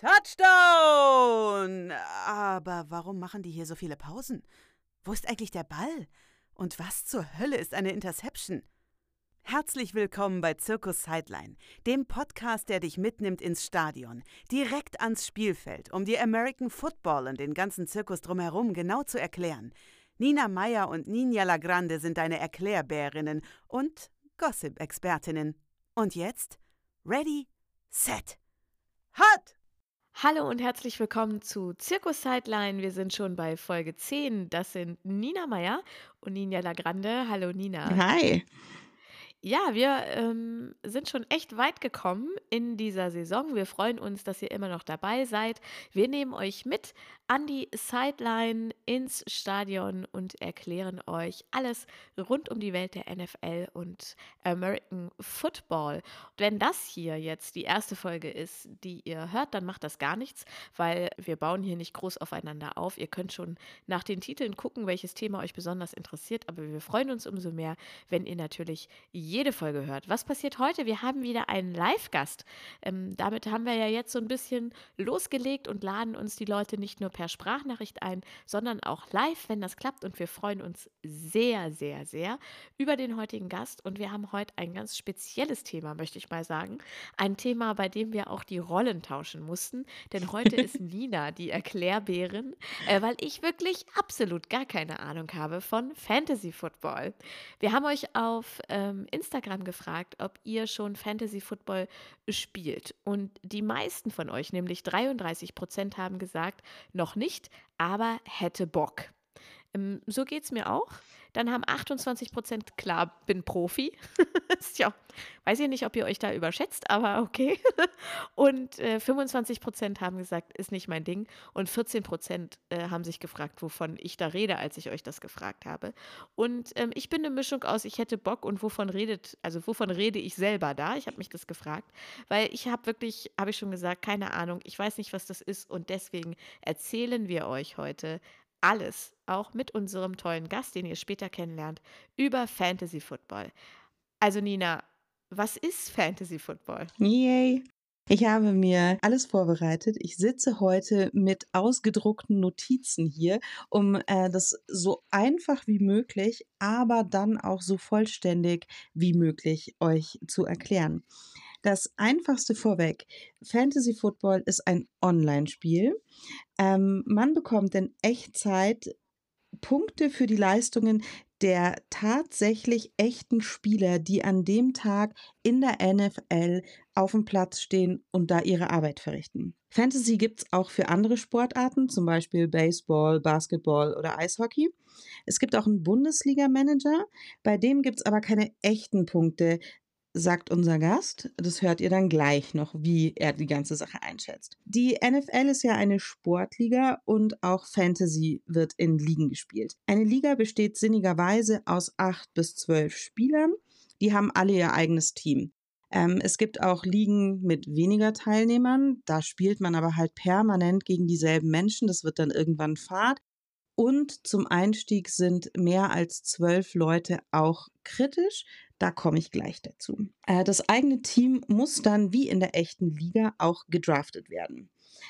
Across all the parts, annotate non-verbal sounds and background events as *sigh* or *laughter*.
Touchdown! Aber warum machen die hier so viele Pausen? Wo ist eigentlich der Ball? Und was zur Hölle ist eine Interception? Herzlich willkommen bei Zirkus Sideline, dem Podcast, der dich mitnimmt ins Stadion, direkt ans Spielfeld, um die American Football und den ganzen Zirkus drumherum genau zu erklären. Nina Meyer und Ninja Lagrande sind deine Erklärbärinnen und Gossip-Expertinnen. Und jetzt? Ready, set, hot! Hallo und herzlich willkommen zu Zirkus Sideline. Wir sind schon bei Folge 10. Das sind Nina Meyer und Ninja Lagrande. Hallo Nina. Hi. Ja, wir ähm, sind schon echt weit gekommen in dieser Saison. Wir freuen uns, dass ihr immer noch dabei seid. Wir nehmen euch mit an die Sideline ins Stadion und erklären euch alles rund um die Welt der NFL und American Football. Und wenn das hier jetzt die erste Folge ist, die ihr hört, dann macht das gar nichts, weil wir bauen hier nicht groß aufeinander auf. Ihr könnt schon nach den Titeln gucken, welches Thema euch besonders interessiert, aber wir freuen uns umso mehr, wenn ihr natürlich jede Folge hört. Was passiert heute? Wir haben wieder einen Live-Gast. Ähm, damit haben wir ja jetzt so ein bisschen losgelegt und laden uns die Leute nicht nur per Sprachnachricht ein, sondern auch live, wenn das klappt. Und wir freuen uns sehr, sehr, sehr über den heutigen Gast. Und wir haben heute ein ganz spezielles Thema, möchte ich mal sagen. Ein Thema, bei dem wir auch die Rollen tauschen mussten. Denn heute *laughs* ist Nina die Erklärbärin, äh, weil ich wirklich absolut gar keine Ahnung habe von Fantasy Football. Wir haben euch auf ähm, Instagram gefragt, ob ihr schon Fantasy Football spielt. Und die meisten von euch, nämlich 33 Prozent, haben gesagt, noch nicht, aber hätte Bock. Ähm, so geht es mir auch. Dann haben 28 Prozent, klar, bin Profi. *laughs* ja, weiß ich nicht, ob ihr euch da überschätzt, aber okay. *laughs* Und äh, 25 Prozent haben gesagt, ist nicht mein Ding. Und 14 Prozent äh, haben sich gefragt, wovon ich da rede, als ich euch das gefragt habe. Und ähm, ich bin eine Mischung aus, ich hätte Bock und wovon redet, also wovon rede ich selber da? Ich habe mich das gefragt, weil ich habe wirklich, habe ich schon gesagt, keine Ahnung. Ich weiß nicht, was das ist. Und deswegen erzählen wir euch heute alles, auch mit unserem tollen Gast, den ihr später kennenlernt, über Fantasy Football. Also Nina, was ist Fantasy Football? Yay! Ich habe mir alles vorbereitet. Ich sitze heute mit ausgedruckten Notizen hier, um äh, das so einfach wie möglich, aber dann auch so vollständig wie möglich euch zu erklären. Das einfachste vorweg. Fantasy Football ist ein Online-Spiel. Ähm, man bekommt in Echtzeit Punkte für die Leistungen der tatsächlich echten Spieler, die an dem Tag in der NFL auf dem Platz stehen und da ihre Arbeit verrichten. Fantasy gibt es auch für andere Sportarten, zum Beispiel Baseball, Basketball oder Eishockey. Es gibt auch einen Bundesliga-Manager, bei dem gibt es aber keine echten Punkte, sagt unser Gast. Das hört ihr dann gleich noch, wie er die ganze Sache einschätzt. Die NFL ist ja eine Sportliga und auch Fantasy wird in Ligen gespielt. Eine Liga besteht sinnigerweise aus acht bis zwölf Spielern. Die haben alle ihr eigenes Team. Ähm, es gibt auch Ligen mit weniger Teilnehmern. Da spielt man aber halt permanent gegen dieselben Menschen. Das wird dann irgendwann Fahrt. Und zum Einstieg sind mehr als zwölf Leute auch kritisch. Da komme ich gleich dazu. Äh, das eigene Team muss dann wie in der echten Liga auch gedraftet werden.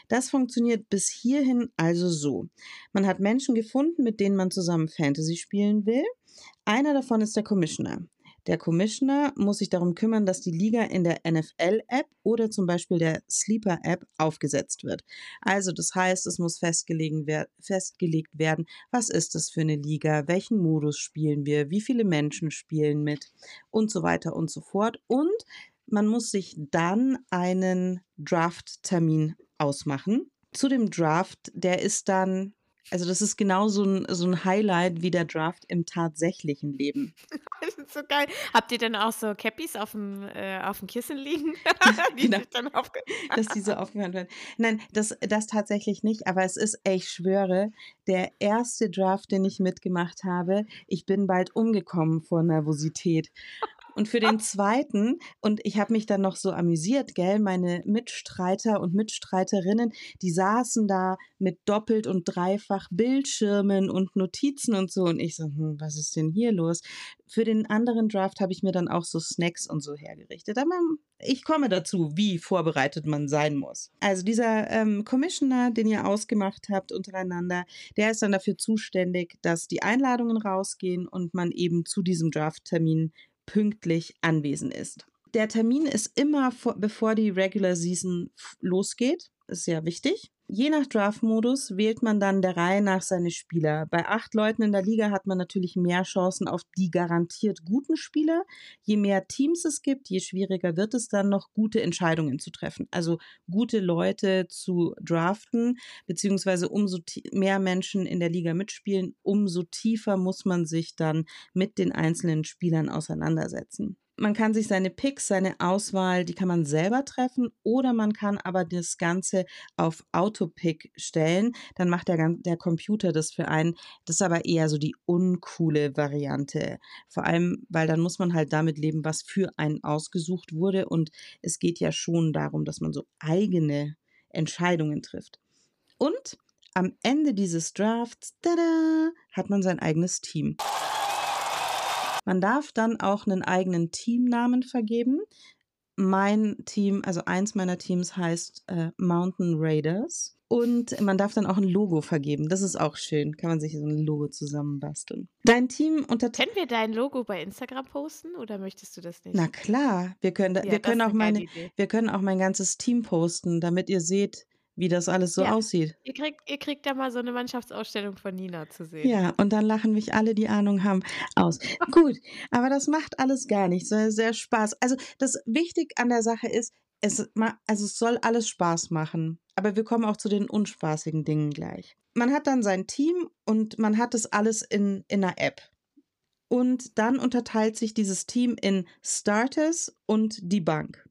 Das funktioniert bis hierhin also so. Man hat Menschen gefunden, mit denen man zusammen Fantasy spielen will. Einer davon ist der Commissioner. Der Commissioner muss sich darum kümmern, dass die Liga in der NFL-App oder zum Beispiel der Sleeper-App aufgesetzt wird. Also das heißt, es muss festgelegt, wer festgelegt werden, was ist das für eine Liga, welchen Modus spielen wir, wie viele Menschen spielen mit und so weiter und so fort. Und man muss sich dann einen Draft-Termin ausmachen. Zu dem Draft, der ist dann also das ist genau so ein, so ein Highlight wie der Draft im tatsächlichen Leben. *laughs* Das ist so geil. Habt ihr denn auch so Cappies auf dem, äh, auf dem Kissen liegen? *laughs* die *laughs* genau. dann dass die so aufgehört werden. Nein, das, das tatsächlich nicht, aber es ist, ich schwöre, der erste Draft, den ich mitgemacht habe, ich bin bald umgekommen vor Nervosität. Und für den zweiten, und ich habe mich dann noch so amüsiert, gell, meine Mitstreiter und Mitstreiterinnen, die saßen da mit doppelt und dreifach Bildschirmen und Notizen und so. Und ich so, hm, was ist denn hier los? Für den anderen Draft habe ich mir dann auch so Snacks und so hergerichtet. Aber ich komme dazu, wie vorbereitet man sein muss. Also dieser ähm, Commissioner, den ihr ausgemacht habt untereinander, der ist dann dafür zuständig, dass die Einladungen rausgehen und man eben zu diesem Draft-Termin pünktlich anwesend ist. Der Termin ist immer vor, bevor die Regular Season losgeht. Ist ja wichtig. Je nach Draft-Modus wählt man dann der Reihe nach seine Spieler. Bei acht Leuten in der Liga hat man natürlich mehr Chancen auf die garantiert guten Spieler. Je mehr Teams es gibt, je schwieriger wird es dann noch, gute Entscheidungen zu treffen. Also gute Leute zu draften, beziehungsweise umso mehr Menschen in der Liga mitspielen, umso tiefer muss man sich dann mit den einzelnen Spielern auseinandersetzen man kann sich seine Picks, seine Auswahl, die kann man selber treffen oder man kann aber das Ganze auf Autopick stellen. Dann macht der, der Computer das für einen. Das ist aber eher so die uncoole Variante. Vor allem, weil dann muss man halt damit leben, was für einen ausgesucht wurde. Und es geht ja schon darum, dass man so eigene Entscheidungen trifft. Und am Ende dieses Drafts, tada, hat man sein eigenes Team. Man darf dann auch einen eigenen Teamnamen vergeben. Mein Team, also eins meiner Teams heißt äh, Mountain Raiders. Und man darf dann auch ein Logo vergeben. Das ist auch schön. Kann man sich so ein Logo zusammenbasteln. Dein Team unter. Können wir dein Logo bei Instagram posten oder möchtest du das nicht? Na klar. Wir können, ja, wir können auch meine, wir können auch mein ganzes Team posten, damit ihr seht, wie das alles so ja. aussieht. Ihr kriegt, ihr kriegt da mal so eine Mannschaftsausstellung von Nina zu sehen. Ja, und dann lachen mich alle, die Ahnung haben, aus. *laughs* Gut, aber das macht alles gar nichts. Sehr, sehr Spaß. Also das Wichtige an der Sache ist, es, also es soll alles Spaß machen. Aber wir kommen auch zu den unspaßigen Dingen gleich. Man hat dann sein Team und man hat das alles in, in einer App. Und dann unterteilt sich dieses Team in Starters und die Bank.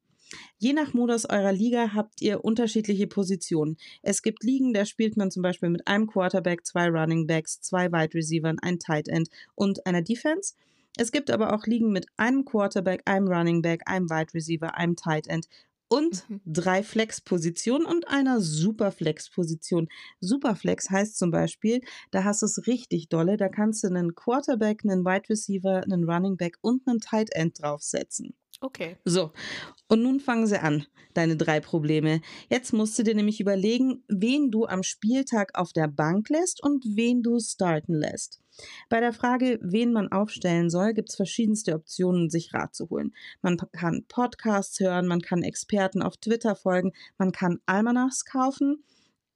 Je nach Modus eurer Liga habt ihr unterschiedliche Positionen. Es gibt Ligen, da spielt man zum Beispiel mit einem Quarterback, zwei Running Backs, zwei Wide Receivers, ein Tight End und einer Defense. Es gibt aber auch Ligen mit einem Quarterback, einem Running Back, einem Wide Receiver, einem Tight End und mhm. drei Flex-Positionen und einer Superflex-Position. Superflex heißt zum Beispiel, da hast du es richtig dolle, da kannst du einen Quarterback, einen Wide Receiver, einen Running Back und einen Tight End draufsetzen. Okay. So, und nun fangen sie an, deine drei Probleme. Jetzt musst du dir nämlich überlegen, wen du am Spieltag auf der Bank lässt und wen du starten lässt. Bei der Frage, wen man aufstellen soll, gibt es verschiedenste Optionen, sich Rat zu holen. Man kann Podcasts hören, man kann Experten auf Twitter folgen, man kann Almanachs kaufen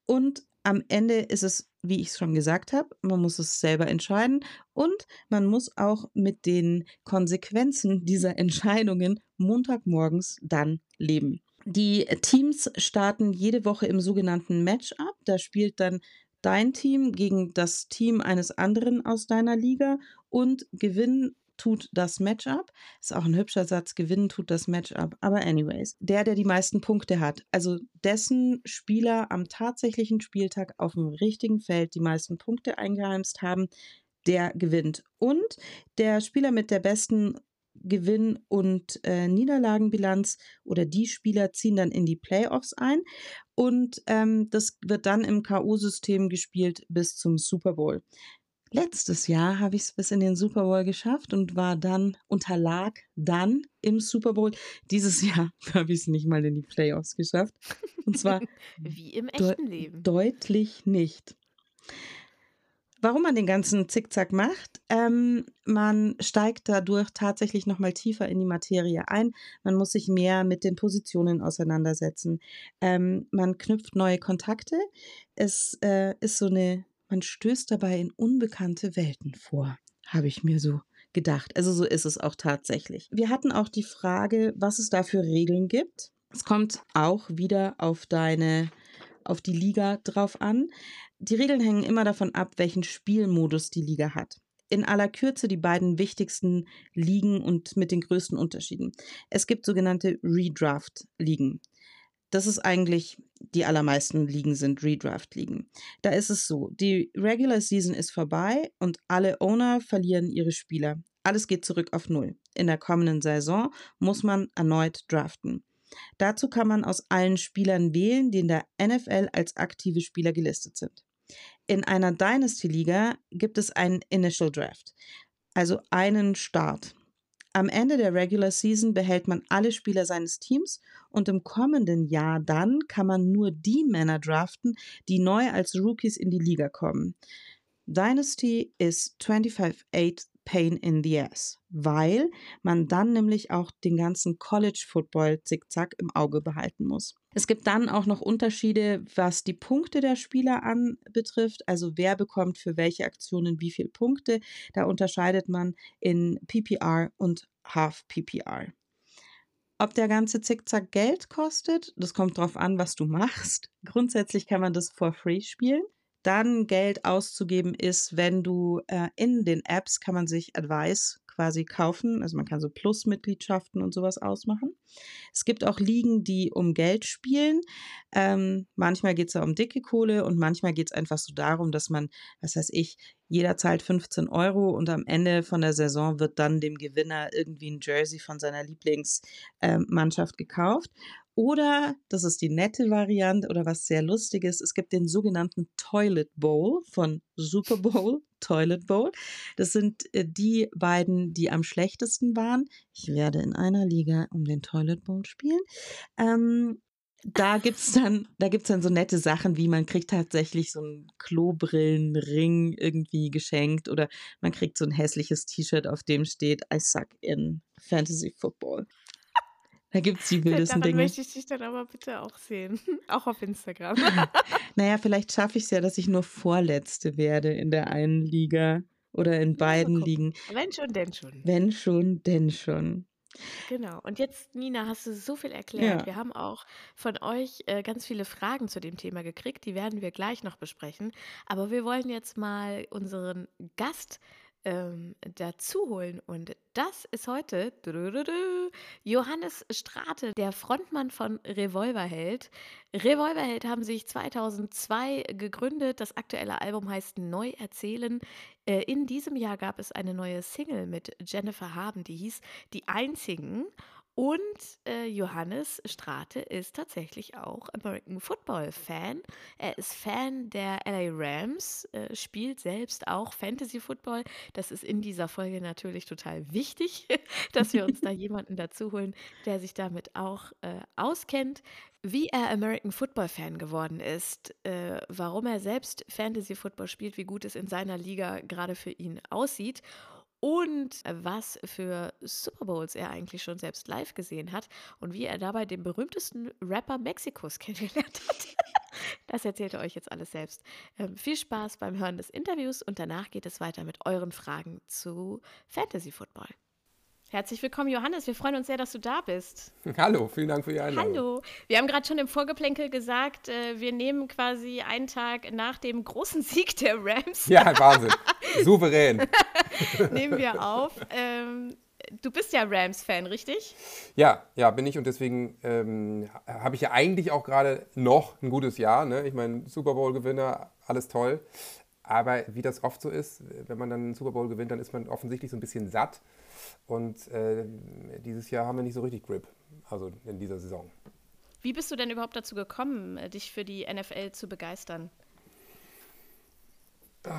und am Ende ist es, wie ich es schon gesagt habe, man muss es selber entscheiden und man muss auch mit den Konsequenzen *laughs* dieser Entscheidungen Montagmorgens dann leben. Die Teams starten jede Woche im sogenannten Matchup. Da spielt dann dein Team gegen das Team eines anderen aus deiner Liga und gewinnen tut das Matchup. Ist auch ein hübscher Satz, gewinnen tut das Matchup. Aber anyways, der, der die meisten Punkte hat, also dessen Spieler am tatsächlichen Spieltag auf dem richtigen Feld die meisten Punkte eingeheimst haben, der gewinnt. Und der Spieler mit der besten Gewinn- und äh, Niederlagenbilanz oder die Spieler ziehen dann in die Playoffs ein. Und ähm, das wird dann im K.O.-System gespielt bis zum Super Bowl. Letztes Jahr habe ich es bis in den Super Bowl geschafft und war dann, unterlag dann im Super Bowl. Dieses *laughs* Jahr habe ich es nicht mal in die Playoffs geschafft. Und zwar *laughs* wie im echten Leben. Deutlich nicht. Warum man den ganzen Zickzack macht, ähm, man steigt dadurch tatsächlich nochmal tiefer in die Materie ein. Man muss sich mehr mit den Positionen auseinandersetzen. Ähm, man knüpft neue Kontakte. Es äh, ist so eine man stößt dabei in unbekannte Welten vor, habe ich mir so gedacht. Also so ist es auch tatsächlich. Wir hatten auch die Frage, was es da für Regeln gibt. Es kommt auch wieder auf deine auf die Liga drauf an. Die Regeln hängen immer davon ab, welchen Spielmodus die Liga hat. In aller Kürze die beiden wichtigsten Ligen und mit den größten Unterschieden. Es gibt sogenannte Redraft-Ligen das ist eigentlich, die allermeisten Ligen sind Redraft-Ligen. Da ist es so, die Regular Season ist vorbei und alle Owner verlieren ihre Spieler. Alles geht zurück auf Null. in der kommenden Saison muss man erneut draften. Dazu kann man aus allen Spielern wählen, die in der NFL als aktive Spieler gelistet sind. In einer Dynasty-Liga gibt es einen Initial Draft, also einen Start. Am Ende der Regular Season behält man alle Spieler seines Teams und im kommenden Jahr dann kann man nur die Männer draften, die neu als Rookies in die Liga kommen. Dynasty ist 25-8 Pain in the Ass, weil man dann nämlich auch den ganzen College Football zickzack im Auge behalten muss. Es gibt dann auch noch Unterschiede, was die Punkte der Spieler anbetrifft, also wer bekommt für welche Aktionen wie viele Punkte. Da unterscheidet man in PPR und Half PPR. Ob der ganze Zickzack Geld kostet, das kommt darauf an, was du machst. *laughs* Grundsätzlich kann man das for free spielen dann Geld auszugeben ist, wenn du äh, in den Apps kann man sich Advice quasi kaufen. Also man kann so Plus-Mitgliedschaften und sowas ausmachen. Es gibt auch Ligen, die um Geld spielen. Ähm, manchmal geht es ja um dicke Kohle und manchmal geht es einfach so darum, dass man, was weiß ich, jeder zahlt 15 Euro und am Ende von der Saison wird dann dem Gewinner irgendwie ein Jersey von seiner Lieblingsmannschaft äh, gekauft. Oder, das ist die nette Variante oder was sehr lustiges, es gibt den sogenannten Toilet Bowl von Super Bowl, *laughs* Toilet Bowl. Das sind äh, die beiden, die am schlechtesten waren. Ich werde in einer Liga um den Toilet Bowl spielen. Ähm, da gibt's dann, da dann so nette Sachen, wie man kriegt tatsächlich so einen Klobrillenring irgendwie geschenkt oder man kriegt so ein hässliches T-Shirt, auf dem steht I suck in Fantasy Football. Da gibt es die *laughs* wildesten Daran Dinge. möchte ich dich dann aber bitte auch sehen. *laughs* auch auf Instagram. *laughs* naja, vielleicht schaffe ich es ja, dass ich nur Vorletzte werde in der einen Liga oder in beiden ja, Ligen. Wenn schon, denn schon. Wenn schon, denn schon. Genau. Und jetzt, Nina, hast du so viel erklärt. Ja. Wir haben auch von euch äh, ganz viele Fragen zu dem Thema gekriegt. Die werden wir gleich noch besprechen. Aber wir wollen jetzt mal unseren Gast ähm, dazu holen. Und das ist heute Johannes Strate, der Frontmann von Revolverheld. Revolverheld haben sich 2002 gegründet. Das aktuelle Album heißt Neu erzählen. Äh, in diesem Jahr gab es eine neue Single mit Jennifer Haben, die hieß Die Einzigen. Und äh, Johannes Strate ist tatsächlich auch American Football Fan. Er ist Fan der LA Rams, äh, spielt selbst auch Fantasy Football. Das ist in dieser Folge natürlich total wichtig, *laughs* dass wir uns da *laughs* jemanden dazu holen, der sich damit auch äh, auskennt. Wie er American Football Fan geworden ist, äh, warum er selbst Fantasy Football spielt, wie gut es in seiner Liga gerade für ihn aussieht und was für Super Bowls er eigentlich schon selbst live gesehen hat und wie er dabei den berühmtesten Rapper Mexikos *laughs* kennengelernt hat. Das erzählt er euch jetzt alles selbst. Ähm, viel Spaß beim Hören des Interviews und danach geht es weiter mit euren Fragen zu Fantasy Football. Herzlich willkommen, Johannes. Wir freuen uns sehr, dass du da bist. *laughs* Hallo, vielen Dank für die Einladung. Hallo. Wir haben gerade schon im Vorgeplänkel gesagt, äh, wir nehmen quasi einen Tag nach dem großen *laughs* Sieg der Rams. Ja, Wahnsinn. *laughs* Souverän. nehmen wir auf. Ähm, du bist ja Rams-Fan, richtig? Ja, ja, bin ich und deswegen ähm, habe ich ja eigentlich auch gerade noch ein gutes Jahr. Ne? Ich meine, Super Bowl-Gewinner, alles toll. Aber wie das oft so ist, wenn man dann einen Super Bowl gewinnt, dann ist man offensichtlich so ein bisschen satt. Und äh, dieses Jahr haben wir nicht so richtig Grip, also in dieser Saison. Wie bist du denn überhaupt dazu gekommen, äh, dich für die NFL zu begeistern? Äh,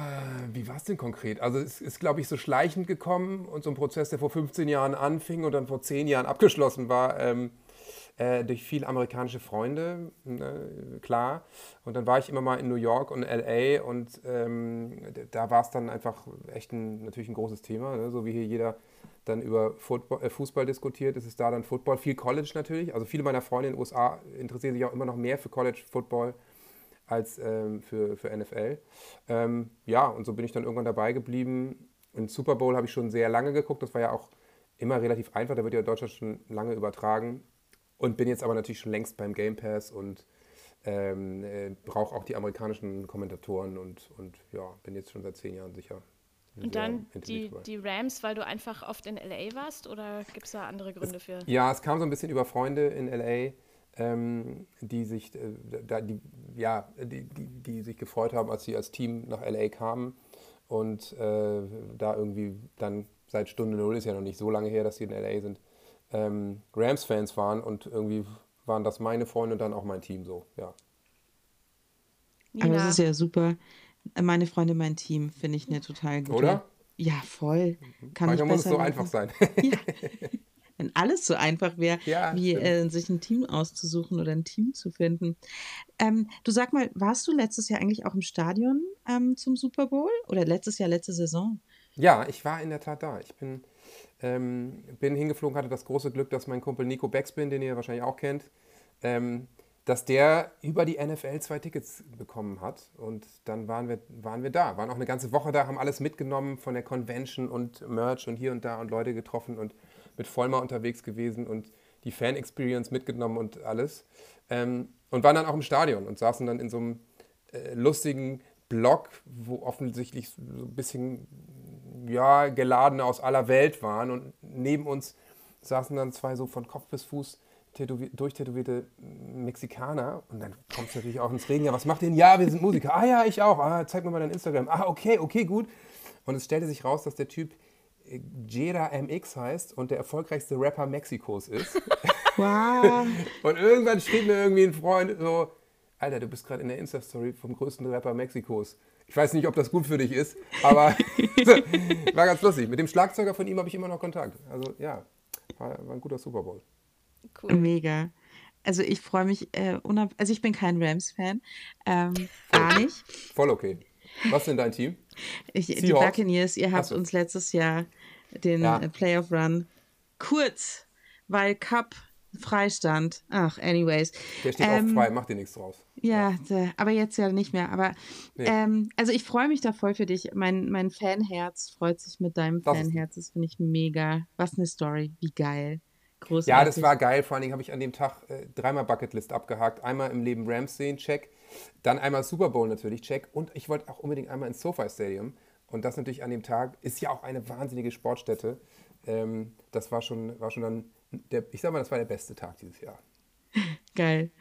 wie war es denn konkret? Also es ist, glaube ich, so schleichend gekommen und so ein Prozess, der vor 15 Jahren anfing und dann vor 10 Jahren abgeschlossen war. Ähm, äh, durch viele amerikanische Freunde, ne, klar. Und dann war ich immer mal in New York und LA und ähm, da war es dann einfach echt ein, natürlich ein großes Thema, ne? so wie hier jeder dann über Football, äh, Fußball diskutiert, ist es da dann Football, viel College natürlich. Also viele meiner Freunde in den USA interessieren sich auch immer noch mehr für College Football als ähm, für, für NFL. Ähm, ja, und so bin ich dann irgendwann dabei geblieben. Und Super Bowl habe ich schon sehr lange geguckt. Das war ja auch immer relativ einfach. Da wird ja Deutschland schon lange übertragen. Und bin jetzt aber natürlich schon längst beim Game Pass und ähm, äh, brauche auch die amerikanischen Kommentatoren und, und ja, bin jetzt schon seit zehn Jahren sicher. Und dann die, die Rams, weil du einfach oft in LA warst oder gibt es da andere Gründe es, für? Ja, es kam so ein bisschen über Freunde in LA, ähm, die sich äh, da, die, ja, die, die, die, sich gefreut haben, als sie als Team nach LA kamen. und äh, da irgendwie dann seit Stunde Null ist ja noch nicht so lange her, dass sie in LA sind, ähm, Rams-Fans waren und irgendwie waren das meine Freunde und dann auch mein Team so, ja. Aber das ist ja super. Meine Freunde, mein Team, finde ich eine total gute. Oder? Ja, voll. Kann Manchmal muss es so machen. einfach sein. *laughs* Ja. *laughs* Wenn alles so einfach wäre, Ja, wie äh, sich ein Team auszusuchen oder ein Team zu finden. Ähm, du sag mal, warst du letztes Jahr eigentlich auch im Stadion ähm, zum Super Bowl? Oder letztes Jahr, letzte Saison? Ja, ich war in der Tat da. Ich bin, ähm, bin hingeflogen, hatte das große Glück, dass mein Kumpel Nico Backspin, den ihr wahrscheinlich auch kennt, ähm, dass der über die NFL zwei Tickets bekommen hat. Und dann waren wir, waren wir da, waren auch eine ganze Woche da, haben alles mitgenommen von der Convention und Merch und hier und da und Leute getroffen und mit Vollmer unterwegs gewesen und die Fan-Experience mitgenommen und alles. Ähm, und waren dann auch im Stadion und saßen dann in so einem äh, lustigen Block, wo offensichtlich so ein bisschen ja, Geladene aus aller Welt waren. Und neben uns saßen dann zwei so von Kopf bis Fuß tätowi durchtätowierte Mexikaner. Und dann kommt es natürlich auch ins Reden. Ja, was macht ihr denn? Ja, wir sind Musiker. Ah ja, ich auch. Ah, zeig mir mal dein Instagram. Ah, okay, okay, gut. Und es stellte sich raus, dass der Typ äh, Jera MX heißt und der erfolgreichste Rapper Mexikos ist. *laughs* Wow. Und irgendwann schrieb mir irgendwie ein Freund so, Alter, du bist gerade in der Insta-Story vom größten Rapper Mexikos. Ich weiß nicht, ob das gut für dich ist, aber *laughs* war ganz lustig. Mit dem Schlagzeuger von ihm habe ich immer noch Kontakt. Also ja, war, war ein guter Super Bowl. Cool. Mega. Also ich freue mich, äh, unab also ich bin kein Rams-Fan, ähm, gar nicht. Voll okay. Was ist denn dein Team? Ich, die? Buccaneers, ihr habt so. uns letztes Jahr den Ja. äh, Playoff Run kurz, weil Cup Freistand. Ach, anyways. Der steht Ähm, auch frei, mach dir nichts draus. Ja, d- aber jetzt ja nicht mehr. Aber Nee. ähm, also ich freue mich da voll für dich. Mein, mein Fanherz freut sich mit deinem Das Fanherz. Das finde ich mega. Was eine Story. Wie geil. Großartig. Ja, das war geil. Vor allen Dingen habe ich an dem Tag äh, dreimal Bucketlist abgehakt. Einmal im Leben Rams sehen, check. Dann einmal Super Bowl natürlich, check. Und ich wollte auch unbedingt einmal ins SoFi Stadium. Und das natürlich an dem Tag ist ja auch eine wahnsinnige Sportstätte. Ähm, das war schon, war schon dann, der, ich sag mal, das war der beste Tag dieses Jahr. *laughs* Geil.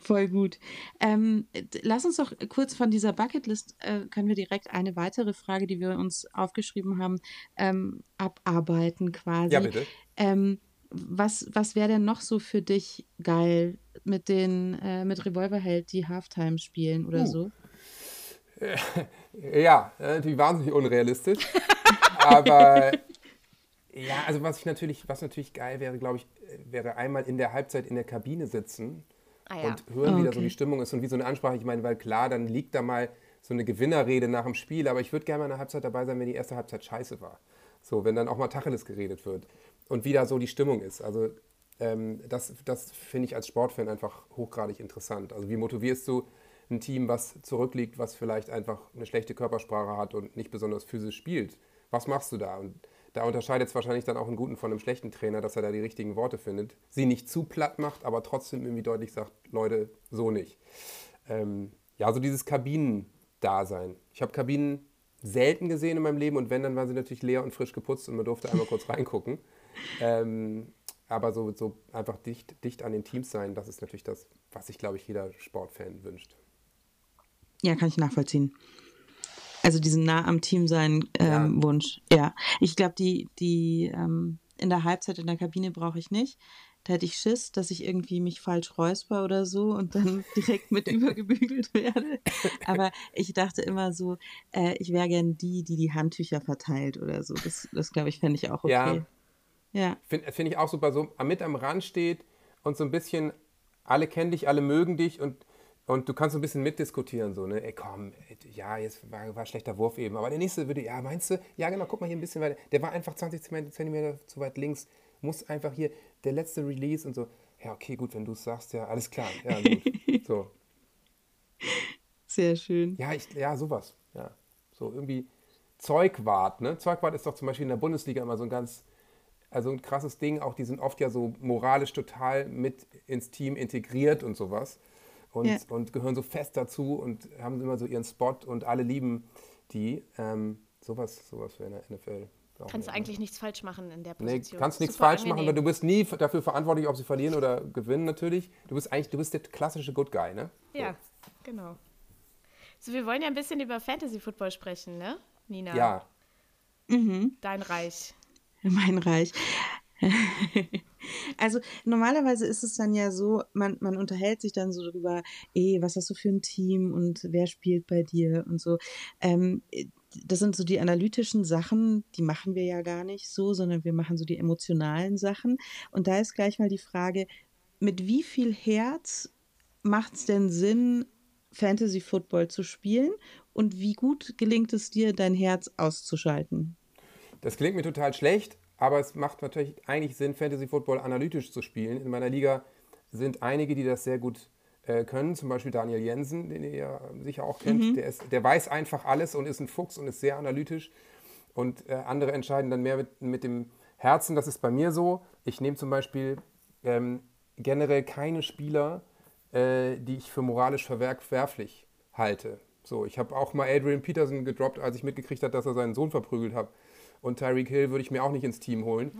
Voll gut. Ähm, lass uns doch kurz von dieser Bucketlist, äh, können wir direkt eine weitere Frage, die wir uns aufgeschrieben haben, ähm, abarbeiten quasi. Ja, bitte. Ähm, was was wäre denn noch so für dich geil mit den äh, mit Revolverheld, die Halftime spielen oder Uh. so? *laughs* Ja, äh, natürlich wahnsinnig unrealistisch. *laughs* aber ja, also was ich natürlich, was natürlich geil wäre, glaube ich, äh, wäre einmal in der Halbzeit in der Kabine sitzen Ah ja. und hören, wie da so Okay. die Stimmung ist und wie so eine Ansprache. Ich meine, weil klar, dann liegt da mal so eine Gewinnerrede nach dem Spiel, aber ich würde gerne mal in der Halbzeit dabei sein, wenn die erste Halbzeit scheiße war. So, wenn dann auch mal Tacheles geredet wird und wie da so die Stimmung ist. Also ähm, das, das finde ich als Sportfan einfach hochgradig interessant. Also wie motivierst du ein Team, was zurückliegt, was vielleicht einfach eine schlechte Körpersprache hat und nicht besonders physisch spielt? Was machst du da? Und da unterscheidet es wahrscheinlich dann auch einen guten von einem schlechten Trainer, dass er da die richtigen Worte findet. Sie nicht zu platt macht, aber trotzdem irgendwie deutlich sagt, Leute, so nicht. Ähm, ja, so dieses Kabinendasein. Ich habe Kabinen selten gesehen in meinem Leben und wenn, dann waren sie natürlich leer und frisch geputzt und man durfte einmal kurz *laughs* reingucken. Ähm, aber so, so einfach dicht, dicht an den Teams sein, das ist natürlich das, was sich, glaube ich, jeder Sportfan wünscht. Ja, kann ich nachvollziehen. Also diesen nah am Team sein ähm, Ja. Wunsch. Ja, ich glaube, die die ähm, in der Halbzeit in der Kabine brauche ich nicht. Da hätte ich Schiss, dass ich irgendwie mich falsch räusper oder so und dann *laughs* direkt mit *laughs* übergebügelt werde. Aber ich dachte immer so, äh, ich wäre gern die, die die Handtücher verteilt oder so. Das, das glaube ich, fände ich auch okay. Ja. Ja. Finde find ich auch super, so mit am Rand steht und so ein bisschen, alle kennen dich, alle mögen dich und, und du kannst so ein bisschen mitdiskutieren, so, ne? Ey, komm, ja, jetzt war, war schlechter Wurf eben, aber der nächste würde, ja, meinst du? Ja, genau, guck mal hier ein bisschen weiter. Der war einfach 20 Zentimeter zu weit links, muss einfach hier, der letzte Release und so. Ja, okay, gut, wenn du es sagst, ja, alles klar, ja, gut. *laughs* So. Sehr schön. Ja, ich, ja, sowas. Ja. So irgendwie Zeugwart, ne? Zeugwart ist doch zum Beispiel in der Bundesliga immer so ein ganz, also ein krasses Ding. Auch die sind oft ja so moralisch total mit ins Team integriert und sowas. Und, Ja. und gehören so fest dazu und haben immer so ihren Spot und alle lieben die. Ähm, sowas, sowas wäre in der NFL. auch Kannst du eigentlich nichts falsch machen in der Nee, Position. kannst nichts Super falsch machen, weil angenehm. du bist nie dafür verantwortlich, ob sie verlieren oder gewinnen natürlich. Du bist eigentlich, du bist der klassische Good Guy, ne? So. Ja, genau. So, wir wollen ja ein bisschen über Fantasy Football sprechen, ne, Nina? Ja. Mhm. Dein Reich. Mein Reich. *laughs* Also normalerweise ist es dann ja so, man, man unterhält sich dann so darüber, eh, was hast du für ein Team und wer spielt bei dir und so. Ähm, das sind so die analytischen Sachen, die machen wir ja gar nicht so, sondern wir machen so die emotionalen Sachen. Und da ist gleich mal die Frage, mit wie viel Herz macht es denn Sinn, Fantasy Football zu spielen? Und wie gut gelingt es dir, dein Herz auszuschalten? Das klingt mir total schlecht, aber es macht natürlich eigentlich Sinn, Fantasy Football analytisch zu spielen. In meiner Liga sind einige, die das sehr gut äh, können, zum Beispiel Daniel Jensen, den ihr ja sicher auch kennt. Mhm. Der, ist, der weiß einfach alles und ist ein Fuchs und ist sehr analytisch. Und äh, andere entscheiden dann mehr mit, mit dem Herzen. Das ist bei mir so. Ich nehme zum Beispiel ähm, generell keine Spieler, äh, die ich für moralisch verwerflich halte. So, ich habe auch mal Adrian Peterson gedroppt, als ich mitgekriegt habe, dass er seinen Sohn verprügelt hat. Und Tyreek Hill würde ich mir auch nicht ins Team holen.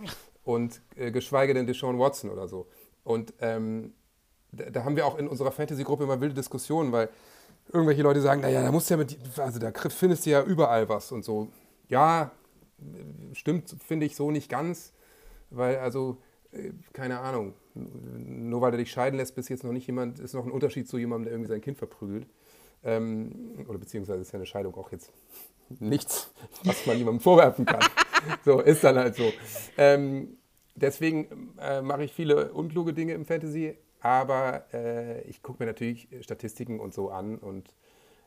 Und äh, geschweige denn Deshaun Watson oder so. Und ähm, da, da, haben wir auch in unserer Fantasy-Gruppe immer wilde Diskussionen, weil irgendwelche Leute sagen, naja, da musst du ja mit, also da findest du ja überall was und so. Ja, stimmt, finde ich so nicht ganz, weil also, äh, keine Ahnung, nur weil er dich scheiden lässt, bis jetzt noch nicht jemand, ist noch ein Unterschied zu jemandem, der irgendwie sein Kind verprügelt. Ähm, oder beziehungsweise ist ja eine Scheidung auch jetzt nichts, was man jemandem vorwerfen kann. *laughs* so, ist dann halt so. Ähm, deswegen äh, mache ich viele unkluge Dinge im Fantasy, aber äh, ich gucke mir natürlich Statistiken und so an und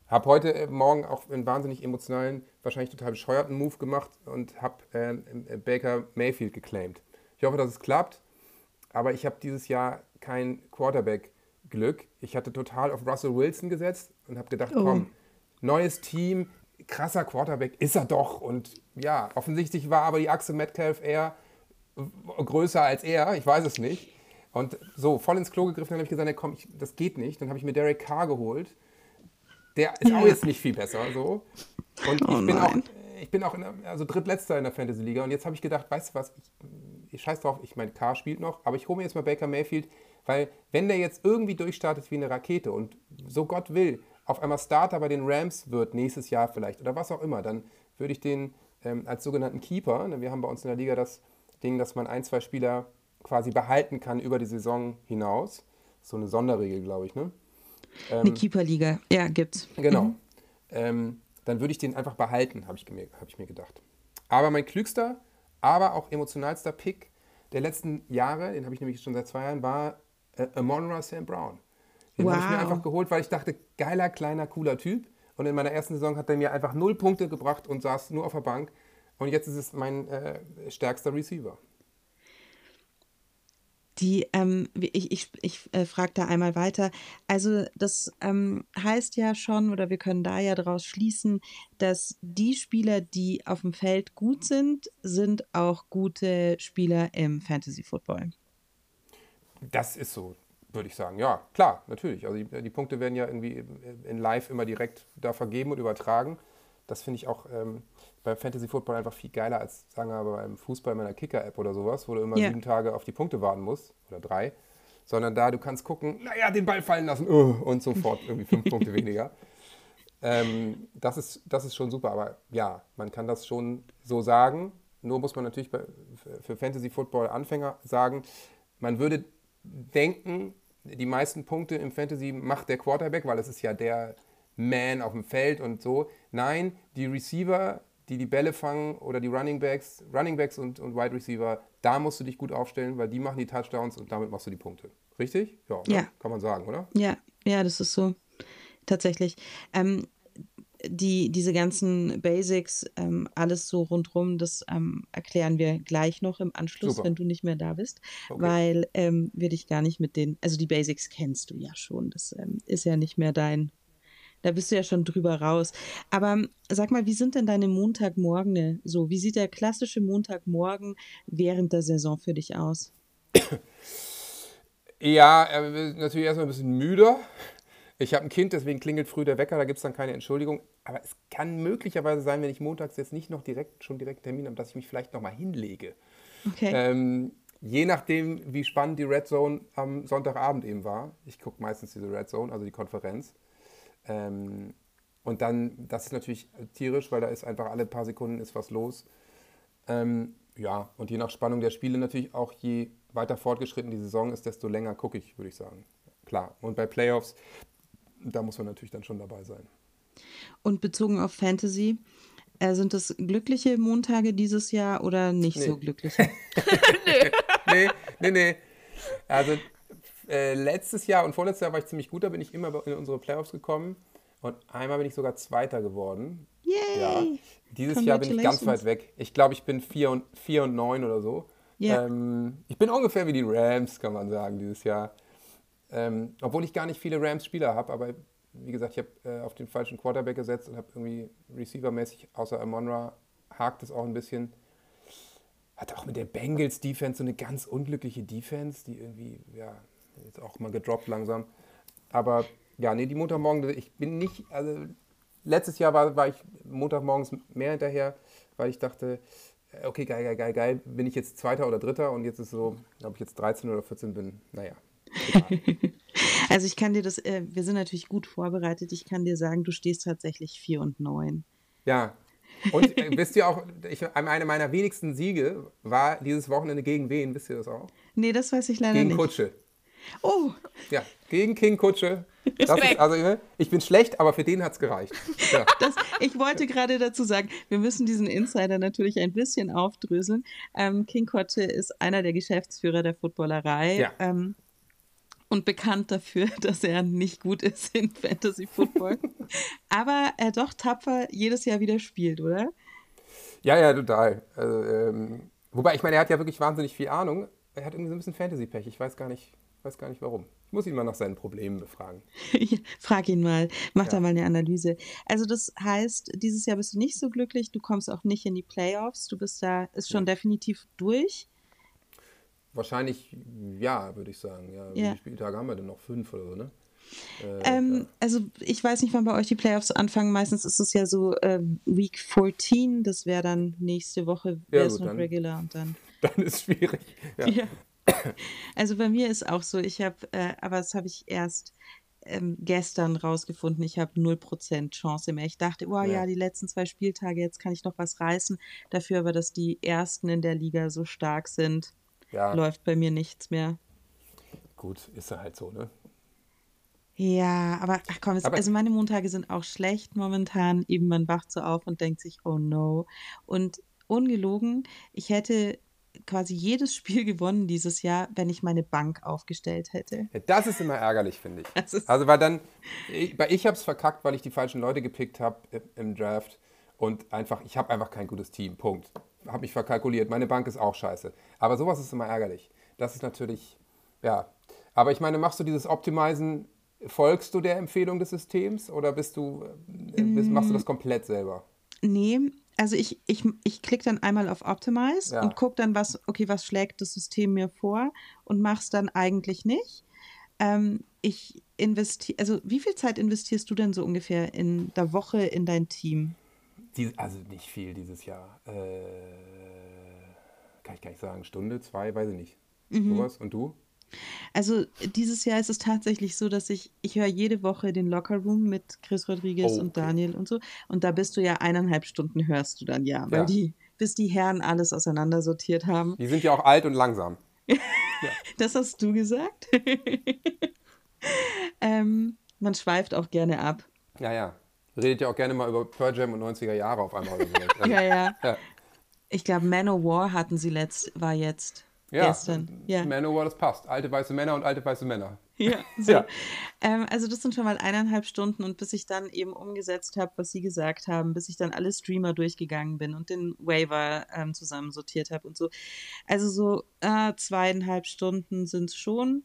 habe heute äh, Morgen auch einen wahnsinnig emotionalen, wahrscheinlich total bescheuerten Move gemacht und habe äh, Baker Mayfield geclaimed. Ich hoffe, dass es klappt, aber ich habe dieses Jahr kein Quarterback-Glück. Ich hatte total auf Russell Wilson gesetzt und habe gedacht, oh. komm, neues Team, krasser Quarterback ist er doch. Und ja, offensichtlich war aber die Achse Metcalf eher größer als er, ich weiß es nicht. Und so, voll ins Klo gegriffen, dann habe ich gesagt, komm, ich, das geht nicht. Dann habe ich mir Derek Carr geholt. Der ist auch jetzt nicht viel besser. So. Und ich, oh bin auch, ich bin auch in der, also drittletzter in der Fantasy-Liga. Und jetzt habe ich gedacht, weißt du was, ich, ich scheiß drauf, ich meine, Carr spielt noch, aber ich hole mir jetzt mal Baker Mayfield, weil wenn der jetzt irgendwie durchstartet wie eine Rakete und so Gott will, auf einmal Starter bei den Rams wird, nächstes Jahr vielleicht oder was auch immer, dann würde ich den ähm, als sogenannten Keeper, ne, wir haben bei uns in der Liga das Ding, dass man ein, zwei Spieler quasi behalten kann über die Saison hinaus. So eine Sonderregel, glaube ich, ne? Ähm, eine Keeper-Liga, ja, gibt's. Genau. Mhm. Ähm, dann würde ich den einfach behalten, habe ich, hab ich mir gedacht. Aber mein klügster, aber auch emotionalster Pick der letzten Jahre, den habe ich nämlich schon seit zwei Jahren, war äh, Amon St. Brown. Den wow. habe ich mir einfach geholt, weil ich dachte, geiler, kleiner, cooler Typ. Und in meiner ersten Saison hat er mir einfach null Punkte gebracht und saß nur auf der Bank. Und jetzt ist es mein äh, stärkster Receiver. Die, ähm, ich, ich, ich äh, frage da einmal weiter. Also das ähm, heißt ja schon, oder wir können da ja daraus schließen, dass die Spieler, die auf dem Feld gut sind, sind auch gute Spieler im Fantasy Football. Das ist so würde ich sagen. Ja, klar, natürlich. Also die, die, Punkte werden ja irgendwie in Live immer direkt da vergeben und übertragen. Das finde ich auch ähm, beim Fantasy Football einfach viel geiler als, sagen wir mal, beim Fußball meiner Kicker-App oder sowas, wo du immer yeah. sieben Tage auf die Punkte warten musst oder drei. Sondern da, du kannst gucken, naja, den Ball fallen lassen uh, und sofort *laughs* irgendwie fünf Punkte weniger. Ähm, das, ist, das ist schon super, aber ja, man kann das schon so sagen. Nur muss man natürlich bei, für Fantasy Football Anfänger sagen, man würde denken, die meisten Punkte im Fantasy macht der Quarterback, weil es ist ja der Man auf dem Feld und so. Nein, die Receiver, die die Bälle fangen oder die Running Backs, Running Backs und, und Wide Receiver, da musst du dich gut aufstellen, weil die machen die Touchdowns und damit machst du die Punkte. Richtig? Ja, ne? ja. kann man sagen, oder? Ja, ja, das ist so. Tatsächlich. Ähm, die, diese ganzen Basics, ähm, alles so rundrum, das ähm, erklären wir gleich noch im Anschluss, Super. wenn du nicht mehr da bist, okay. weil ähm, wir dich gar nicht mit den, also die Basics kennst du ja schon, das ähm, ist ja nicht mehr dein, da bist du ja schon drüber raus. Aber ähm, sag mal, wie sind denn deine Montagmorgen so? Wie sieht der klassische Montagmorgen während der Saison für dich aus? Ja, äh, natürlich erstmal ein bisschen müder. Ich habe ein Kind, deswegen klingelt früh der Wecker, da gibt es dann keine Entschuldigung. Aber es kann möglicherweise sein, wenn ich montags jetzt nicht noch direkt, schon direkt Termin habe, dass ich mich vielleicht nochmal hinlege. Okay. Ähm, je nachdem, wie spannend die Red Zone am Sonntagabend eben war. Ich gucke meistens diese Red Zone, also die Konferenz. Ähm, und dann, das ist natürlich tierisch, weil da ist einfach alle paar Sekunden ist was los. Ähm, ja, und je nach Spannung der Spiele natürlich auch, je weiter fortgeschritten die Saison ist, desto länger gucke ich, würde ich sagen. Klar. Und bei Playoffs, da muss man natürlich dann schon dabei sein. Und bezogen auf Fantasy, äh, sind das glückliche Montage dieses Jahr oder nicht Nee. so glückliche? *laughs* nee, nee, nee. Also äh, letztes Jahr und vorletztes Jahr war ich ziemlich gut, da bin ich immer in unsere Playoffs gekommen. Und einmal bin ich sogar Zweiter geworden. Yay! Ja. Dieses Jahr bin ich ganz weit weg. Ich glaube, ich bin 4 und, 4 und 9 oder so. Ja. Ähm, ich bin ungefähr wie die Rams, kann man sagen, dieses Jahr. Ähm, obwohl ich gar nicht viele Rams-Spieler habe, aber wie gesagt, ich habe äh, auf den falschen Quarterback gesetzt und habe irgendwie receivermäßig, außer Amonra, hakt es auch ein bisschen. Hat auch mit der Bengals-Defense so eine ganz unglückliche Defense, die irgendwie, ja, jetzt auch mal gedroppt langsam. Aber ja, nee, die Montagmorgen, ich bin nicht, also letztes Jahr war, war ich Montagmorgens mehr hinterher, weil ich dachte, äh, okay, geil, geil, geil, geil, bin ich jetzt Zweiter oder Dritter und jetzt ist so, ob ich jetzt 13 oder 14 bin, naja. *laughs* Also ich kann dir das, äh, wir sind natürlich gut vorbereitet. Ich kann dir sagen, du stehst tatsächlich 4 und 9. ja. Und äh, wisst ihr auch, ich, eine meiner wenigsten Siege war dieses Wochenende gegen wen, wisst ihr das auch? Nee, das weiß ich leider Gegen nicht. Kutsche. Oh, Ja, gegen King Kutsche. Das ist, also, ne, ich bin schlecht, aber für den hat es gereicht. Ja. *laughs* das, ich wollte gerade dazu sagen, wir müssen diesen Insider natürlich ein bisschen aufdröseln. Ähm, King Kotte ist einer der Geschäftsführer der Footballerei. Ja. Ähm, und bekannt dafür, *laughs* dass er nicht gut ist in Fantasy Football. *laughs* Aber er doch tapfer jedes Jahr wieder spielt, oder? Ja, ja, total. Also, ähm, wobei, ich meine, er hat ja wirklich wahnsinnig viel Ahnung. Er hat irgendwie so ein bisschen Fantasy-Pech. Ich weiß gar nicht, weiß gar nicht warum. Ich muss ihn mal nach seinen Problemen befragen. *laughs* Ja, Frag ihn mal, mach da Ja. mal eine Analyse. Also das heißt, dieses Jahr bist du nicht so glücklich, du kommst auch nicht in die Playoffs, du bist da, ist schon definitiv durch. Wahrscheinlich, ja, würde ich sagen. Ja, Wie Ja. viele Spieltage haben wir denn noch? Fünf oder so, ne? Äh, Ähm, ja. Also ich weiß nicht, wann bei euch die Playoffs anfangen. Meistens ist es ja so ähm, Week 14, das wäre dann nächste Woche, wäre es noch dann- Regular und dann. *laughs* Dann ist es schwierig. Ja. Ja. Also bei mir ist auch so, ich habe, äh, aber das habe ich erst ähm, gestern rausgefunden, ich habe 0% Chance mehr. Ich dachte, oh ja. Ja. die letzten zwei Spieltage, jetzt kann ich noch was reißen. Dafür aber, dass die Ersten in der Liga so stark sind, ja, läuft bei mir nichts mehr. gut, ist ja halt so, ne? Ja, aber ach komm, es, Aber- also meine Montage sind auch schlecht momentan. Eben man wacht so auf und denkt sich, oh no. Und ungelogen, ich hätte quasi jedes *laughs* Spiel gewonnen dieses Jahr, wenn ich meine Bank aufgestellt hätte. Ja, das ist immer ärgerlich, finde ich. Also, weil dann, ich, weil ich habe es verkackt, weil ich die falschen Leute gepickt habe im Draft und einfach, ich habe einfach kein gutes Team, Punkt. Habe mich verkalkuliert, meine Bank ist auch scheiße. Aber sowas ist immer ärgerlich. Das ist natürlich, ja. Aber ich meine, machst du dieses Optimizen, folgst du der Empfehlung des Systems oder bist du, äh, bist, machst Mm. du das komplett selber? Nee, also ich, ich, ich klicke dann einmal auf Optimize Ja. und gucke dann, was, okay, was schlägt das System mir vor und mach's dann eigentlich nicht. Ähm, ich investiere, also wie viel Zeit investierst du denn so ungefähr in der Woche in dein Team? Die, also nicht viel dieses Jahr. Äh, kann ich gar nicht sagen. Stunde, zwei, weiß ich nicht. Mhm. Sowas. Und du? Also dieses Jahr ist es tatsächlich so, dass ich, ich höre jede Woche den Locker Room mit Chris Rodriguez Oh, und okay. Daniel und so. Und da bist du ja eineinhalb Stunden hörst du dann ja, weil Ja. die, bis die Herren alles auseinandersortiert haben. Die sind ja auch alt und langsam. *laughs* Das hast du gesagt. *laughs* ähm, man schweift auch gerne ab. Ja, ja. Redet ja auch gerne mal über Pearl Jam und 90er Jahre auf einmal. Also, *laughs* Ja, ja. ja. Ich glaube, Manowar hatten sie letzt, war jetzt Ja, gestern. Ja. Manowar, das passt. Alte weiße Männer und alte weiße Männer. Ja, *laughs* so. Ja. Ähm, also das sind schon mal eineinhalb Stunden und bis ich dann eben umgesetzt habe, was sie gesagt haben, bis ich dann alle Streamer durchgegangen bin und den Waiver ähm, zusammensortiert habe und so. Also so äh, zweieinhalb Stunden sind es schon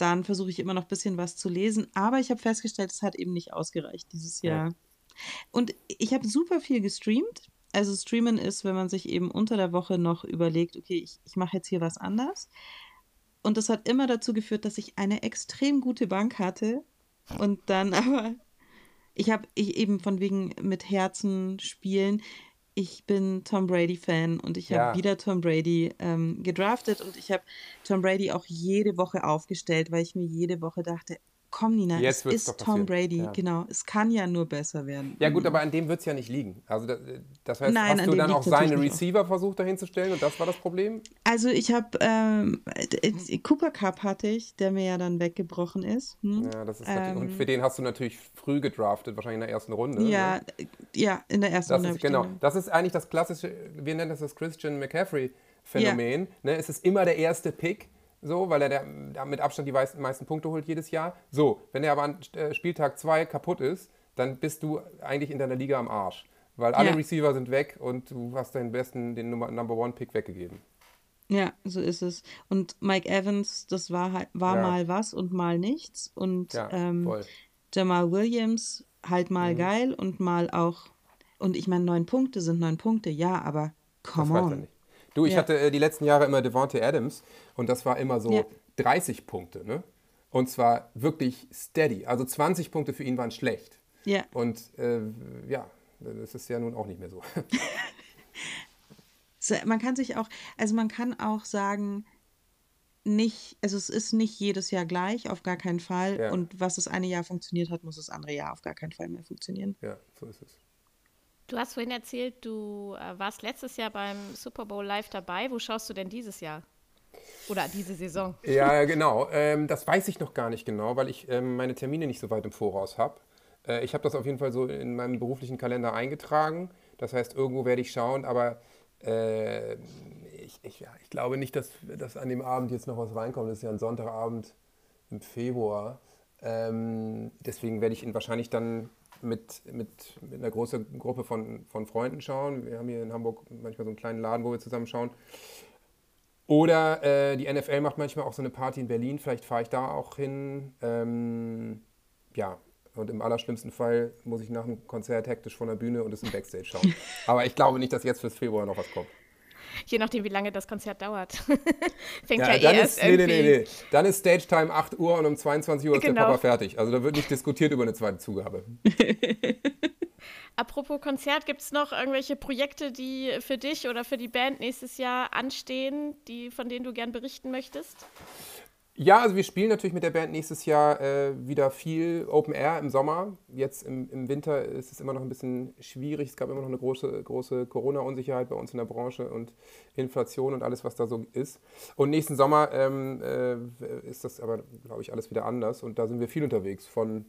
dann versuche ich immer noch ein bisschen was zu lesen, aber ich habe festgestellt, es hat eben nicht ausgereicht dieses Ja. Jahr. Und ich habe super viel gestreamt. Also streamen ist, wenn man sich eben unter der Woche noch überlegt, okay, ich, ich mache jetzt hier was anders. Und das hat immer dazu geführt, dass ich eine extrem gute Bank hatte. Und dann *laughs* aber, ich habe ich eben von wegen mit Herzen spielen. Ich bin Tom Brady-Fan und ich habe Ja. wieder Tom Brady ähm, gedraftet und ich habe Tom Brady auch jede Woche aufgestellt, weil ich mir jede Woche dachte, komm, Nina, Jetzt es ist Tom. Brady, Ja. genau. Es kann ja nur besser werden. Ja gut, aber an dem wird es ja nicht liegen. Also das, das heißt, Nein, hast du dann auch seine. Receiver versucht dahin zu stellen und das war das Problem? Also ich habe, ähm, äh, Cooper Cup hatte ich, der mir ja dann weggebrochen ist. Hm? Ja, das ist natürlich, und Ähm, für den hast du natürlich früh gedraftet, wahrscheinlich in der ersten Runde. Ja, Ne? äh, ja, in der ersten Das Runde ist genau. Das ist eigentlich das klassische, wir nennen das das Christian McCaffrey-Phänomen. Ne? Es ist immer der erste Pick, so, weil er der, der mit Abstand die meisten, meisten Punkte holt jedes Jahr. So, wenn er aber an äh, Spieltag 2 kaputt ist, dann bist du eigentlich in deiner Liga am Arsch. Weil alle Ja. Receiver sind weg und du hast deinen besten, den Nummer, Number One Pick weggegeben. Ja, so ist es. Und Mike Evans, das war halt, war Ja. mal was und mal nichts. Und Ja, ähm. Jamal Williams halt Mhm. mal geil und mal auch. Und ich meine, neun Punkte sind neun Punkte, ja, aber Das come er on. Du, ich Ja. hatte äh, die letzten Jahre immer Devontae Adams und das war immer so Ja. 30 Punkte, ne? Und zwar wirklich steady. Also 20 Punkte für ihn waren schlecht. Ja, Und äh, ja, das ist ja nun auch nicht mehr so. *laughs* so, man kann sich auch, also man kann auch sagen, nicht, also es ist nicht jedes Jahr gleich, auf gar keinen Fall. Ja. Und was das eine Jahr funktioniert hat, muss das andere Jahr auf gar keinen Fall mehr funktionieren. ja, so ist es. Du hast vorhin erzählt, du äh, warst letztes Jahr beim Super Bowl live dabei. Wo schaust du denn dieses Jahr? Oder diese Saison? *laughs* Ja, genau. Ähm, das weiß ich noch gar nicht genau, weil ich ähm, meine Termine nicht so weit im Voraus habe. Äh, ich habe das auf jeden Fall so in meinem beruflichen Kalender eingetragen. Das heißt, irgendwo werde ich schauen, aber äh, ich, ich, ja, ich glaube nicht, dass, dass an dem Abend jetzt noch was reinkommt. Das ist ja ein Sonntagabend im Februar. Ähm, deswegen werde ich ihn wahrscheinlich dann mit, mit, mit einer großen Gruppe von, von Freunden schauen. Wir haben hier in Hamburg manchmal so einen kleinen Laden, wo wir zusammen schauen. Oder äh, die NFL macht manchmal auch so eine Party in Berlin. Vielleicht fahre ich da auch hin. Ähm, ja, und im allerschlimmsten Fall muss ich nach dem Konzert hektisch von der Bühne und es im Backstage schauen. *laughs* Aber ich glaube nicht, dass jetzt fürs Februar noch was kommt. Je nachdem, wie lange das Konzert dauert. *laughs* Fängt ja, Ja, eh dann, erst ist, nee, irgendwie. nee, nee. dann ist Stage Time 8 Uhr und um 22 Uhr ist Genau. der Papa fertig. Also da wird nicht diskutiert über eine zweite Zugabe. *laughs* Apropos Konzert, gibt es noch irgendwelche Projekte, die für dich oder für die Band nächstes Jahr anstehen, die, von denen du gern berichten möchtest? Ja, also wir spielen natürlich mit der Band nächstes Jahr äh, wieder viel Open Air im Sommer. Jetzt im, im Winter ist es immer noch ein bisschen schwierig. Es gab immer noch eine große, große Corona-Unsicherheit bei uns in der Branche und Inflation und alles, was da so ist. Und nächsten Sommer ähm, äh, ist das aber, glaube ich, alles wieder anders. Und da sind wir viel unterwegs. Von,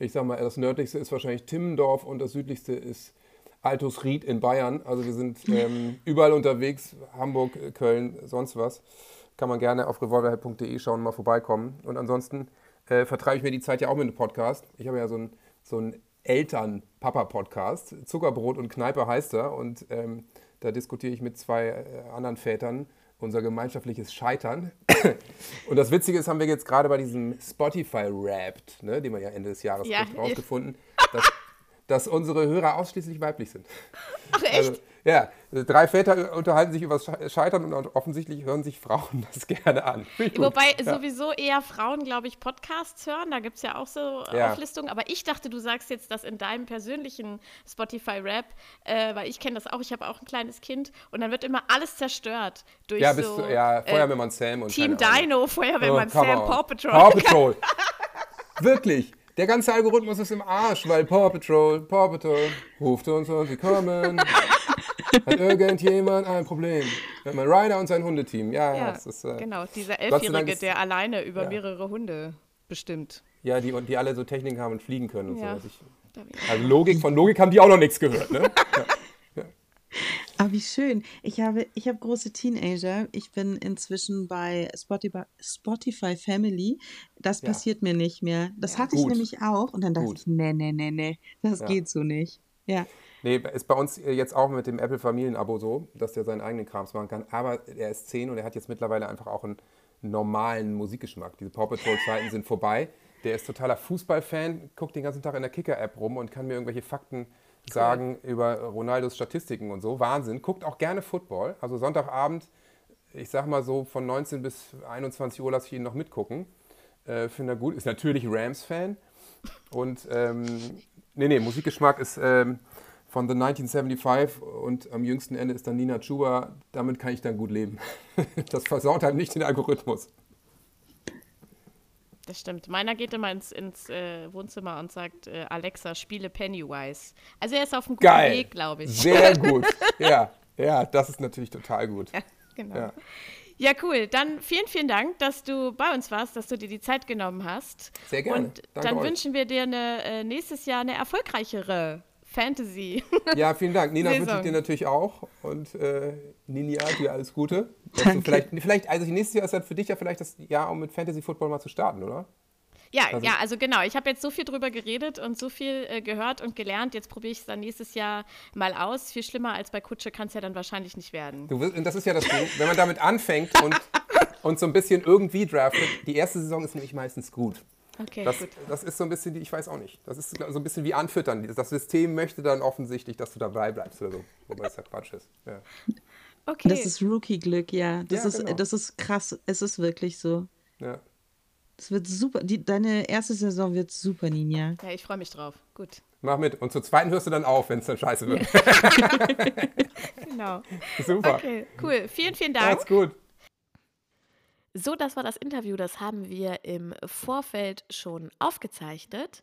ich sag mal, das nördlichste ist wahrscheinlich Timmendorf und das südlichste ist Altusried in Bayern. Also wir sind *laughs* ähm, überall unterwegs, Hamburg, äh, Köln, sonst was. Kann man gerne auf revolverhead.de schauen und mal vorbeikommen. Und ansonsten äh, vertreibe ich mir die Zeit ja auch mit einem Podcast. Ich habe ja so einen so einen Eltern-Papa-Podcast. Zuckerbrot und Kneipe heißt er. Und ähm, da diskutiere ich mit zwei äh, anderen Vätern unser gemeinschaftliches Scheitern. *coughs* und das Witzige ist, haben wir jetzt gerade bei diesem Spotify-Wrapped, ne, den man ja Ende des Jahres Ja. rausgefunden, dass, dass unsere Hörer ausschließlich weiblich sind. Ach echt? Also, ja, drei Väter unterhalten sich über das Scheitern und offensichtlich hören sich Frauen *laughs* das gerne an. Wobei ja. sowieso eher Frauen, glaube ich, Podcasts hören. Da gibt es ja auch so äh, Ja. Auflistungen. Aber ich dachte, du sagst jetzt das in deinem persönlichen Spotify-Rap, äh, weil ich kenne das auch. Ich habe auch ein kleines Kind und dann wird immer alles zerstört. Durch ja, bist so, du, ja, äh, Feuerwehrmann Sam und Team. Dino, Feuerwehrmann Oh, Sam, on. Paw Patrol. Paw *laughs* Patrol. Wirklich. Der ganze Algorithmus ist im Arsch, weil Paw Patrol, Paw Patrol, ruft uns und sie kommen. Hat irgendjemand ein Problem? Einen Rider und sein Hundeteam. Ja, ja, Ja, das ist, äh, genau, dieser Elfjährige, ist- der alleine über ja. mehrere Hunde bestimmt. ja die, und die alle so Techniken haben und fliegen können und Ja. so. Also, ich, also Logik, von Logik haben die auch noch nichts gehört, ne? *laughs* Ah, wie schön. Ich habe, ich habe große Teenager. Ich bin inzwischen bei Spotify, Spotify Family. Das Ja. passiert mir nicht mehr. Das hatte ich Gut. nämlich auch. Und dann dachte Gut. ich, nee, nee, nee, nee, das Ja. geht so nicht. Ja. Nee, ist bei uns jetzt auch mit dem Apple Familienabo so, dass der seinen eigenen Krams machen kann. Aber er ist 10 und er hat jetzt mittlerweile einfach auch einen normalen Musikgeschmack. Diese Paw Patrol-Zeiten sind vorbei. Der ist totaler Fußballfan, guckt den ganzen Tag in der Kicker-App rum und kann mir irgendwelche Fakten sagen über Ronaldos Statistiken und so. Wahnsinn. Guckt auch gerne Football. Also Sonntagabend, ich sag mal so von 19 bis 21 Uhr lasse ich ihn noch mitgucken. Äh, Finde er gut. Ist natürlich Rams-Fan. Und ähm, nee, nee, Musikgeschmack ist ähm, von The 1975 und am jüngsten Ende ist dann Nina Chuba. Damit kann ich dann gut leben. *laughs* Das versaut halt nicht den Algorithmus. Das stimmt. Meiner geht immer ins, ins äh, Wohnzimmer und sagt, äh, Alexa, spiele Pennywise. Also er ist auf einem guten Geil. Weg, glaube ich. Sehr *laughs* gut. Ja, ja, das ist natürlich total gut. Ja, genau. Ja. Ja, cool. Dann vielen, vielen Dank, dass du bei uns warst, dass du dir die Zeit genommen hast. Sehr gerne. Und Danke dann euch. wünschen wir dir eine, äh, nächstes Jahr eine erfolgreichere Fantasy. Ja, vielen Dank. Nina wünsche ich dir natürlich auch. Und äh, Ninia, dir alles Gute. Vielleicht, vielleicht, also nächstes Jahr ist dann für dich ja vielleicht das Jahr, um mit Fantasy Football mal zu starten, oder? Ja, Also- ja, also genau. Ich habe jetzt so viel drüber geredet und so viel äh, gehört und gelernt. Jetzt probiere ich es dann nächstes Jahr mal aus. Viel schlimmer als bei Kutsche kann es ja dann wahrscheinlich nicht werden. Du, wirst- und das ist ja das Ding, wenn man damit anfängt und, und so ein bisschen irgendwie draftet, die erste Saison ist nämlich meistens gut. Okay, Das, gut. das ist so ein bisschen, die, ich weiß auch nicht, das ist so ein bisschen wie anfüttern. Das System möchte dann offensichtlich, dass du dabei bleibst oder so, wobei es ja Quatsch ist. Ja. Okay. Das ist Rookie-Glück, ja. Das, Ja, ist, genau. das ist krass. Es ist wirklich so. Ja. Es wird super. Die, deine erste Saison wird super, Ninja. ja, ich freue mich drauf. Gut. Mach mit. Und zur zweiten hörst du dann auf, wenn es dann scheiße wird. *laughs* Genau. *laughs* Super. Okay, cool. Vielen, vielen Dank. Macht's gut. So, das war das Interview. Das haben wir im Vorfeld schon aufgezeichnet.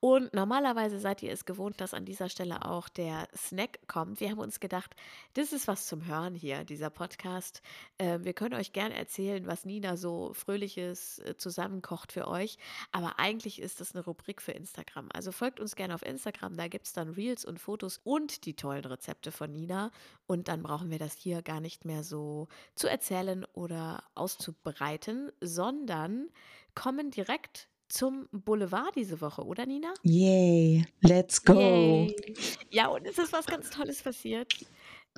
Und normalerweise seid ihr es gewohnt, dass an dieser Stelle auch der Snack kommt. Wir haben uns gedacht, das ist was zum Hören hier, dieser Podcast. Ähm, wir können euch gerne erzählen, was Nina so Fröhliches äh, zusammenkocht für euch. Aber eigentlich ist das eine Rubrik für Instagram. Also folgt uns gerne auf Instagram. Da gibt es dann Reels und Fotos und die tollen Rezepte von Nina. Und dann brauchen wir das hier gar nicht mehr so zu erzählen oder auszubereiten, sondern kommen direkt zum Boulevard diese Woche, oder Nina? Yay. Let's go. Yay. Ja, und es ist was ganz Tolles passiert.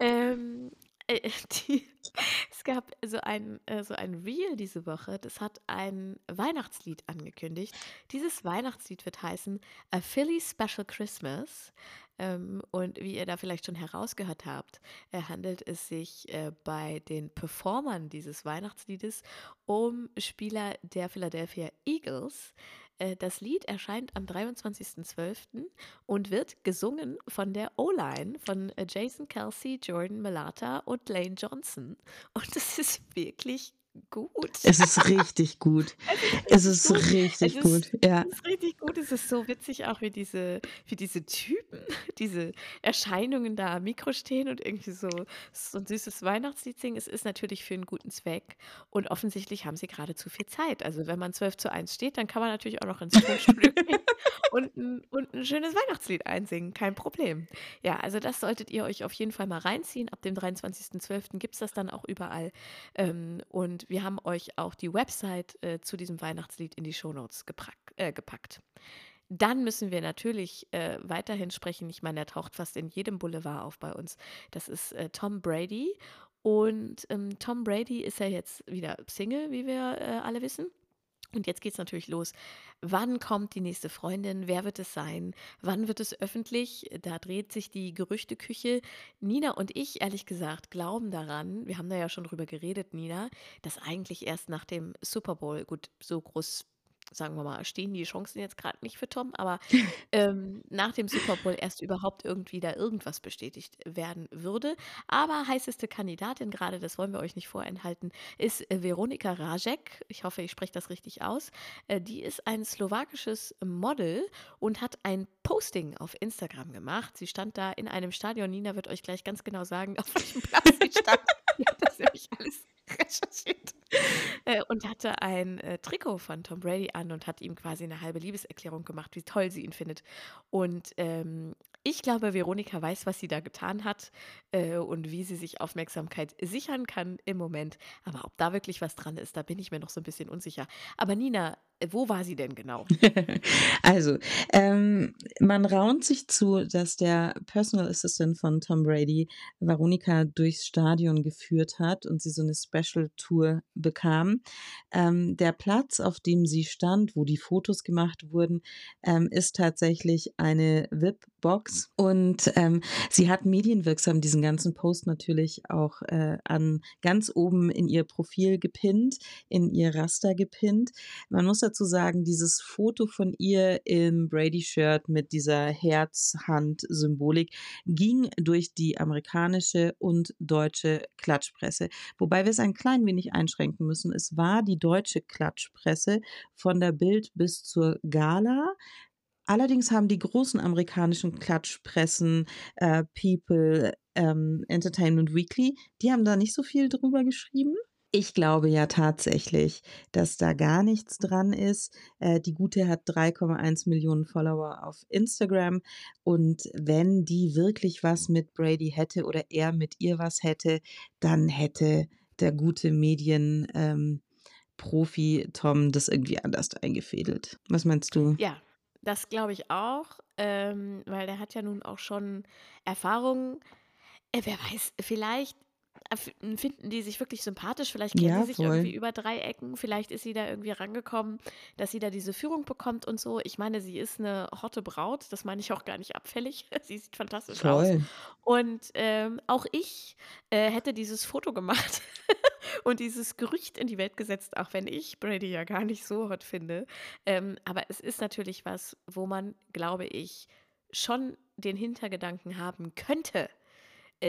Ähm, äh, *laughs* die, es gab so ein, äh, so ein Reel diese Woche, das hat ein Weihnachtslied angekündigt. Dieses Weihnachtslied wird heißen A Philly Special Christmas. Ähm, und wie ihr da vielleicht schon herausgehört habt, äh, handelt es sich äh, bei den Performern dieses Weihnachtsliedes um Spieler der Philadelphia Eagles. Äh, Das Lied erscheint am 23.12. und wird gesungen von der O-Line von Jason Kelsey, Jordan Malata und Lane Johnson. Und *laughs* es ist wirklich gut. Es ist richtig gut. *laughs* Es ist richtig Es gut. Ja. Es ist richtig gut. Es ist so witzig auch, wie diese, wie diese Typen, *laughs* diese Erscheinungen da am Mikro stehen und irgendwie so, so ein süßes Weihnachtslied singen. Es ist natürlich für einen guten Zweck. Und offensichtlich haben sie gerade zu viel Zeit. Also wenn man 12 zu 1 steht, dann kann man natürlich auch noch ins Tonstudio gehen *laughs* und ein, und ein schönes Weihnachtslied einsingen. Kein Problem. Ja, also das solltet ihr euch auf jeden Fall mal reinziehen. Ab dem 23.12. gibt es das dann auch überall. Ähm, und wir haben euch auch die Website äh, zu diesem Weihnachtslied in die Shownotes äh, gepackt. Dann müssen wir natürlich äh, weiterhin sprechen. Ich meine, er taucht fast in jedem Boulevard auf bei uns. Das ist äh, Tom Brady. Und ähm, Tom Brady ist ja jetzt wieder Single, wie wir äh, alle wissen. Und jetzt geht es natürlich los. Wann kommt die nächste Freundin? Wer wird es sein? Wann wird es öffentlich? Da dreht sich die Gerüchteküche. Nina und ich, ehrlich gesagt, glauben daran, wir haben da ja schon drüber geredet, Nina, dass eigentlich erst nach dem Super Bowl, gut, so groß, sagen wir mal, stehen die Chancen jetzt gerade nicht für Tom, aber *laughs* ähm, nach dem Super Bowl erst überhaupt irgendwie da irgendwas bestätigt werden würde. Aber heißeste Kandidatin gerade, das wollen wir euch nicht vorenthalten, ist äh, Veronika Rajek. Ich hoffe, ich spreche das richtig aus. Äh, die ist ein slowakisches Model und hat ein Posting auf Instagram gemacht. Sie stand da in einem Stadion. Nina wird euch gleich ganz genau sagen, *laughs* auf welchem Platz sie stand. *laughs* Die hat das nämlich alles recherchiert. Äh, und hatte ein äh, Trikot von Tom Brady an und hat ihm quasi eine halbe Liebeserklärung gemacht, wie toll sie ihn findet. Und ähm, ich glaube, Veronika weiß, was sie da getan hat äh, und wie sie sich Aufmerksamkeit sichern kann im Moment. Aber ob da wirklich was dran ist, da bin ich mir noch so ein bisschen unsicher. Aber Nina, wo war sie denn genau? *laughs* Also, ähm, man raunt sich zu, dass der Personal Assistant von Tom Brady Veronika durchs Stadion geführt hat und sie so eine Special Tour bekam. Ähm, der Platz, auf dem sie stand, wo die Fotos gemacht wurden, ähm, ist tatsächlich eine Box. Und ähm, sie hat medienwirksam diesen ganzen Post natürlich auch äh, an ganz oben in ihr Profil gepinnt, in ihr Raster gepinnt. Man muss dazu sagen, dieses Foto von ihr im Brady-Shirt mit dieser Herzhand-Symbolik ging durch die amerikanische und deutsche Klatschpresse. Wobei wir es ein klein wenig einschränken müssen. Es war die deutsche Klatschpresse von der Bild bis zur Gala. Allerdings haben die großen amerikanischen Klatschpressen, äh, People, ähm, Entertainment Weekly, die haben da nicht so viel drüber geschrieben. Ich glaube ja tatsächlich, dass da gar nichts dran ist. Äh, die Gute hat 3,1 Millionen Follower auf Instagram und wenn die wirklich was mit Brady hätte oder er mit ihr was hätte, dann hätte der gute Medien ähm, Profi Tom das irgendwie anders eingefädelt. Was meinst du? Ja, das glaube ich auch, ähm, weil der hat ja nun auch schon Erfahrungen. Äh, wer weiß, vielleicht finden die sich wirklich sympathisch, vielleicht kennen Ja, sie sich voll. irgendwie über drei Ecken, vielleicht ist sie da irgendwie rangekommen, dass sie da diese Führung bekommt und so. Ich meine, sie ist eine hotte Braut, das meine ich auch gar nicht abfällig. *laughs* Sie sieht fantastisch aus. Voll. Und ähm, auch ich äh, hätte dieses Foto gemacht *laughs* und dieses Gerücht in die Welt gesetzt, auch wenn ich Brady ja gar nicht so hot finde. Ähm, aber es ist natürlich was, wo man, glaube ich, schon den Hintergedanken haben könnte,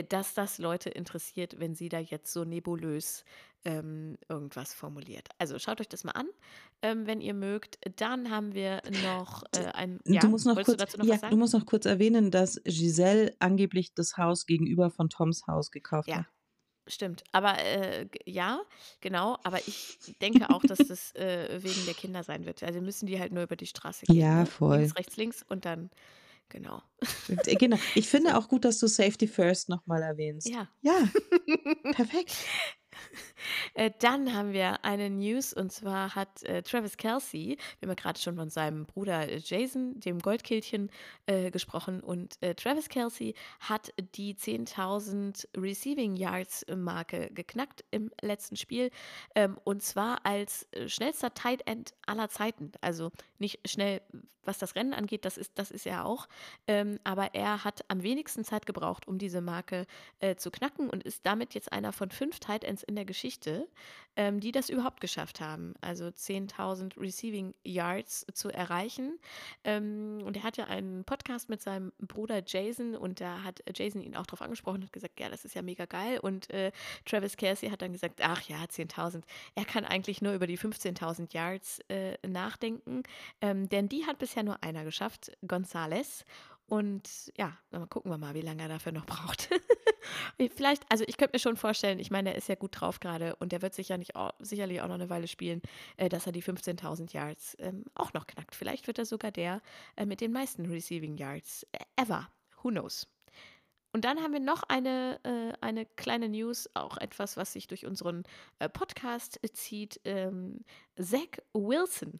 dass das Leute interessiert, wenn sie da jetzt so nebulös ähm, irgendwas formuliert. Also schaut euch das mal an, ähm, wenn ihr mögt. Dann haben wir noch äh, ein. Ja, du musst noch kurz, du noch ja, du musst noch kurz erwähnen, dass Giselle angeblich das Haus gegenüber von Toms Haus gekauft Ja, hat. stimmt. Aber äh, ja, genau. Aber ich denke auch, dass das äh, wegen der Kinder sein wird. Also müssen die halt nur über die Straße gehen. Ja, Ne? voll. Links, rechts, links und dann, genau. Äh, Genau. Ich *laughs* finde auch gut, dass du Safety First nochmal erwähnst. Ja. Ja, *laughs* perfekt. *laughs* Äh, dann haben wir eine News und zwar hat äh, Travis Kelsey, wir haben ja gerade schon von seinem Bruder äh, Jason, dem Goldkehlchen, äh, gesprochen und äh, Travis Kelsey hat die 10.000 Receiving Yards Marke geknackt im letzten Spiel ähm, und zwar als äh, schnellster Tight End aller Zeiten. Also nicht schnell, was das Rennen angeht, das ist, das ist er auch, ähm, aber er hat am wenigsten Zeit gebraucht, um diese Marke zu knacken und ist damit jetzt einer von fünf Tight Ends in der Geschichte, ähm, die das überhaupt geschafft haben. Also 10.000 Receiving Yards zu erreichen. Ähm, und er hat ja einen Podcast mit seinem Bruder Jason und da hat Jason ihn auch darauf angesprochen und gesagt, ja, das ist ja mega geil. Und äh, Travis Kelsey hat dann gesagt, ach ja, 10.000. Er kann eigentlich nur über die 15.000 Yards äh, nachdenken, ähm, denn die hat bisher nur einer geschafft, Gonzales. Und ja, dann gucken wir mal, wie lange er dafür noch braucht. *laughs* Vielleicht, also ich könnte mir schon vorstellen, ich meine, er ist ja gut drauf gerade und der wird sicher nicht, au- sicherlich auch noch eine Weile spielen, äh, dass er die 15.000 Yards ähm, auch noch knackt. Vielleicht wird er sogar der äh, mit den meisten Receiving Yards äh, ever. Who knows? Und dann haben wir noch eine, äh, eine kleine News, auch etwas, was sich durch unseren äh, Podcast zieht. Ähm, Zach Wilson.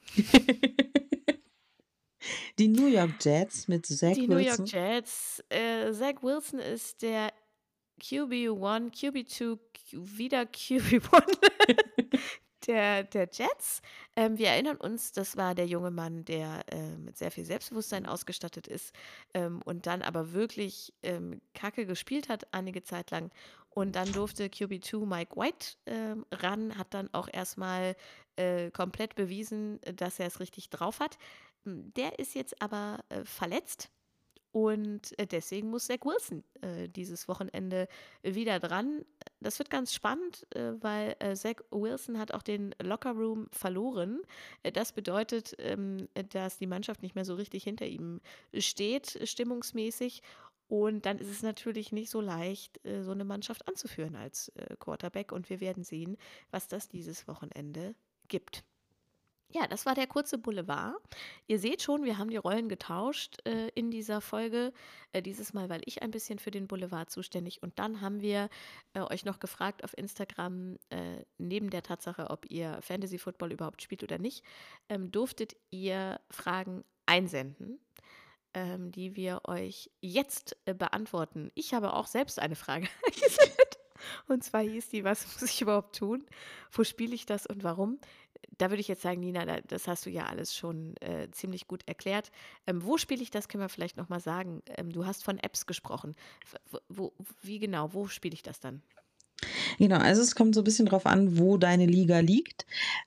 Die New York Jets mit Zach Die New Wilson. York Jets. Äh, Zach Wilson ist der QB1, QB2, Q wieder QB1 *laughs* *laughs* der, der Jets. Ähm, wir erinnern uns, das war der junge Mann, der äh, mit sehr viel Selbstbewusstsein ausgestattet ist ähm, und dann aber wirklich ähm, Kacke gespielt hat, einige Zeit lang. Und dann durfte QB2 Mike White ähm, ran, hat dann auch erstmal äh, komplett bewiesen, dass er es richtig drauf hat. Der ist jetzt aber äh, verletzt und äh, deswegen muss Zach Wilson äh, dieses Wochenende wieder dran. Das wird ganz spannend, äh, weil äh, Zach Wilson hat auch den Lockerroom verloren. Äh, das bedeutet, ähm, dass die Mannschaft nicht mehr so richtig hinter ihm steht, stimmungsmäßig. Und dann ist es natürlich nicht so leicht, äh, so eine Mannschaft anzuführen als Quarterback. Und wir werden sehen, was das dieses Wochenende gibt. Ja, das war der kurze Boulevard. Ihr seht schon, wir haben die Rollen getauscht äh, in dieser Folge. Äh, dieses Mal, weil ich ein bisschen für den Boulevard zuständig. Und dann haben wir äh, euch noch gefragt auf Instagram, äh, neben der Tatsache, ob ihr Fantasy Football überhaupt spielt oder nicht, ähm, durftet ihr Fragen einsenden, ähm, die wir euch jetzt äh, beantworten. Ich habe auch selbst eine Frage *laughs* eingesendet. Und zwar hieß die, was muss ich überhaupt tun? Wo spiele ich das und warum? Da würde ich jetzt sagen, Nina, da, das hast du ja alles schon äh, ziemlich gut erklärt. Ähm, wo spiele ich das, können wir vielleicht nochmal sagen. Ähm, du hast von Apps gesprochen. Wo, wo, wie genau, wo spiele ich das dann? Genau, also es kommt so ein bisschen drauf an, wo deine Liga liegt.